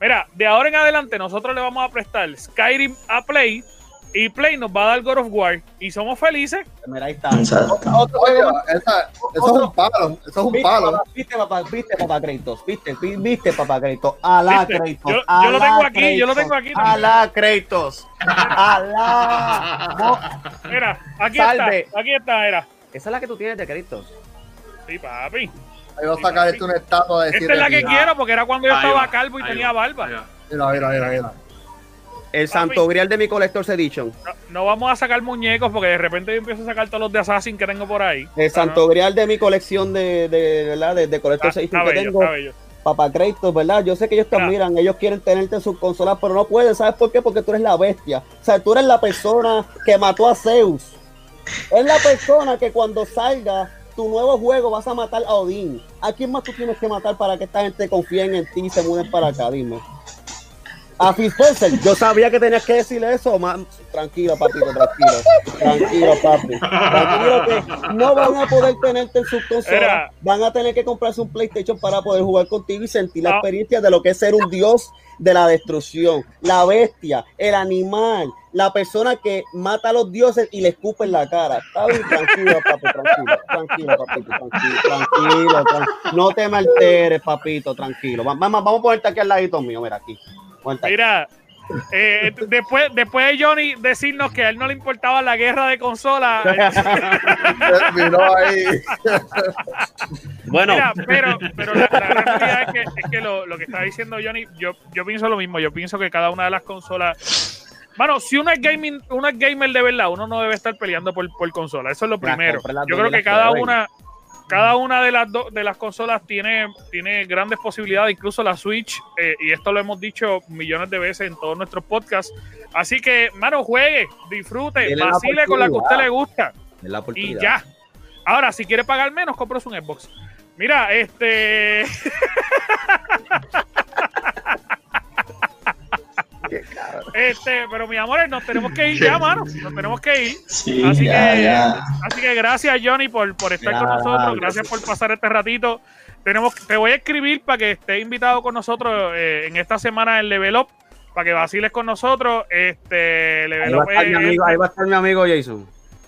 Speaker 1: Mira, de ahora en adelante nosotros le vamos a prestar Skyrim a Play y Play nos va a dar God of War y somos felices.
Speaker 5: Mira, ahí está. Otro
Speaker 4: Oye, esa- eso es un palo, eso es un
Speaker 5: ¿Viste,
Speaker 4: palo.
Speaker 5: papá? ¿Viste, papá? ¿Viste, papá Kratos? ¿Viste? Vi- ¿Viste, papá Kratos? Alá,
Speaker 1: ¿Viste?
Speaker 5: Kratos.
Speaker 1: Yo- lo tengo aquí, yo lo tengo aquí también.
Speaker 5: Alá, Kratos. Alá. No,
Speaker 1: Mira, aquí
Speaker 5: Salve.
Speaker 1: está, aquí está, mira.
Speaker 5: Esa es la que tú tienes de Kratos.
Speaker 1: Sí, papi.
Speaker 4: Ahí va a sacar esto una estatua de
Speaker 1: Esta es la que quiero porque era cuando yo
Speaker 3: Ahí
Speaker 1: estaba
Speaker 3: va,
Speaker 1: calvo y
Speaker 3: ahí
Speaker 1: tenía
Speaker 3: va,
Speaker 1: barba.
Speaker 4: Mira, mira, mira, mira.
Speaker 5: El santo grial de mi Collector's Edition.
Speaker 1: No, no vamos a sacar muñecos porque de repente yo empiezo a sacar todos los de Assassin que tengo por ahí.
Speaker 5: El santo grial de mi colección de, de, ¿verdad? de, de Collector's Edition que
Speaker 1: bello,
Speaker 5: tengo. Papá Kratos, ¿verdad? Yo sé que ellos te
Speaker 1: Mira.
Speaker 5: admiran, ellos quieren tenerte en sus consolas, pero no pueden. ¿Sabes por qué? Porque tú eres la bestia. O sea, tú eres la persona que mató a Zeus. Es la persona que cuando salga tu nuevo juego vas a matar a Odín. ¿A quién más tú tienes que matar para que esta gente confíe en ti y se muden para acá? Dime. A Phil Spencer, yo sabía que tenías que decirle eso. Tranquilo, papito, tranquilo. Tranquilo, papi. Tranquilo que no van a poder tenerte en sus consolas. Van a tener que comprarse un PlayStation para poder jugar contigo y sentir la
Speaker 1: Ah.
Speaker 5: experiencia de lo que es ser un dios de la destrucción. La bestia, el animal, la persona que mata a los dioses y le escupe en la cara. Está bien, tranquilo, papi, tranquilo. Tranquilo, papito, tranquilo. Tranquilo, tran- no te me alteres, papito, tranquilo. Va- Vamos, vamos a ponerte aquí al ladito mío, mira aquí.
Speaker 1: Mira, eh, *laughs* después, después de Johnny decirnos que a él no le importaba la guerra de consolas, *laughs*
Speaker 4: Miró ahí. *laughs*
Speaker 5: Bueno,
Speaker 1: Mira, pero, pero la, realidad es que, es que lo, lo que está diciendo Johnny, yo, yo pienso lo mismo. Yo pienso que cada una de las consolas. Bueno, si uno es gaming, uno es gamer de verdad, uno no debe estar peleando por, por consola. Eso es lo primero. Yo creo que cada una, cada una de las do- de las consolas tiene, tiene grandes posibilidades, incluso la Switch, eh, y esto lo hemos dicho millones de veces en todos nuestros podcasts. Así que, mano, juegue, disfrute, vacile con la que a usted le gusta
Speaker 5: la
Speaker 1: y ya. Ahora, si quiere pagar menos, compres un Xbox. Mira, este. *laughs* este, pero mi amores, nos tenemos que ir ya, *laughs* mano. Nos tenemos que ir.
Speaker 2: Sí,
Speaker 1: Así
Speaker 2: ya,
Speaker 1: que,
Speaker 2: ya.
Speaker 1: así que gracias, Johnny, por, por estar con nosotros. Gracias
Speaker 5: gracias.
Speaker 1: por pasar este ratito. Tenemos, te voy a escribir para que estés invitado con nosotros eh, en esta semana en Level Up, para que vaciles con nosotros. Este,
Speaker 5: Ahí
Speaker 1: Level
Speaker 5: va,
Speaker 1: Up
Speaker 5: mi
Speaker 1: es-
Speaker 5: amigo, ahí va a estar mi amigo Jason.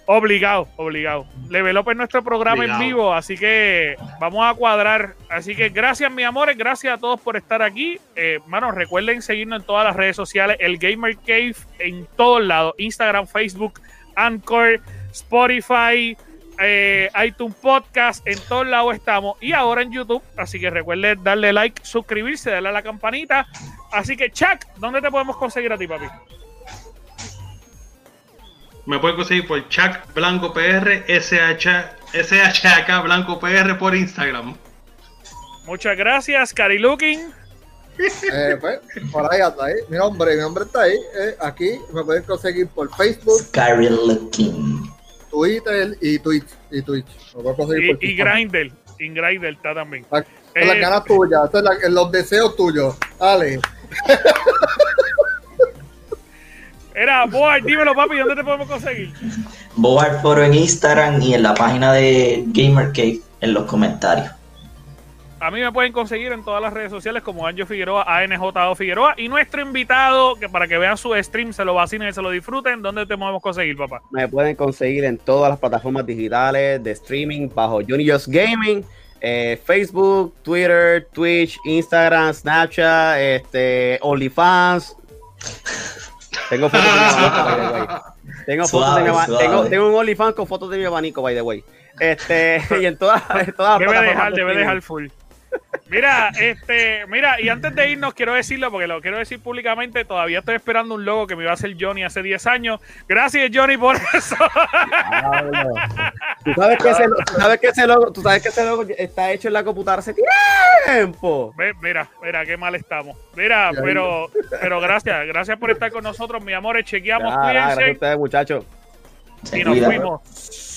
Speaker 1: Obligado, obligado. Level Up es nuestro programa
Speaker 3: Obligado.
Speaker 1: en vivo, así que vamos a cuadrar. Así que gracias, mi amores, gracias a todos por estar aquí. Eh, recuerden seguirnos en todas las redes sociales, el Gamer Cave en todos lados, Instagram, Facebook, Anchor, Spotify, eh, iTunes Podcast, en todos lados estamos. Y ahora en YouTube, así que recuerden darle like, suscribirse, darle a la campanita. Así que, Chuck, ¿dónde te podemos conseguir a ti, papi?
Speaker 3: Me pueden conseguir por Chuck Blanco PR, SH, SHAK Blanco PR por Instagram.
Speaker 1: Muchas gracias, Cari Looking.
Speaker 4: Eh, pues, por ahí anda ahí. Mi nombre, mi nombre está ahí. eh, aquí me pueden conseguir por Facebook,
Speaker 2: Scary looking.
Speaker 4: Twitter y Twitch. Y Twitch. Me pueden conseguir
Speaker 1: Y,
Speaker 4: por
Speaker 1: y
Speaker 4: TikTok.
Speaker 1: Grindel. Y Grindel está también.
Speaker 4: Las
Speaker 1: Eh,
Speaker 4: ganas tuyas, estas son las- los deseos tuyos. Dale. *laughs*
Speaker 1: Era, boy, dímelo, papi, ¿dónde te podemos conseguir?
Speaker 2: Board Foro en Instagram y en la página de Gamer Cave en los comentarios.
Speaker 1: A mí me pueden conseguir en todas las redes sociales como Anjo Figueroa, ANJO Figueroa. Y nuestro invitado, que para que vean su stream, se lo vacinen y se lo disfruten, ¿dónde te podemos conseguir, papá?
Speaker 5: Me pueden conseguir en todas las plataformas digitales de streaming bajo Juniors Gaming, eh, Facebook, Twitter, Twitch, Instagram, Snapchat, este, OnlyFans. Tengo fotos de mi *laughs* abanico, by the way. Tengo fotos de mi
Speaker 2: Suave,
Speaker 5: abanico.
Speaker 2: suave.
Speaker 5: Tengo, tengo un OnlyFans con fotos de mi abanico, by the way. Este, *laughs* y en todas, en todas
Speaker 1: Debe dejar,
Speaker 5: de
Speaker 1: debe dejar full. Mira, este, mira, y antes de irnos, quiero decirlo, porque lo quiero decir públicamente, todavía estoy esperando un logo que me iba a hacer Johnny hace 10 años. Gracias, Johnny, por eso.
Speaker 5: Tú sabes que ese, sabes que ese logo, tú sabes que ese logo está hecho en la computadora hace tiempo.
Speaker 1: Mira, mira, qué mal estamos. Mira, pero, pero gracias, gracias por estar con nosotros, mi amor. Chequeamos,
Speaker 5: Ah, gracias a ustedes, muchachos.
Speaker 1: Y nos fuimos.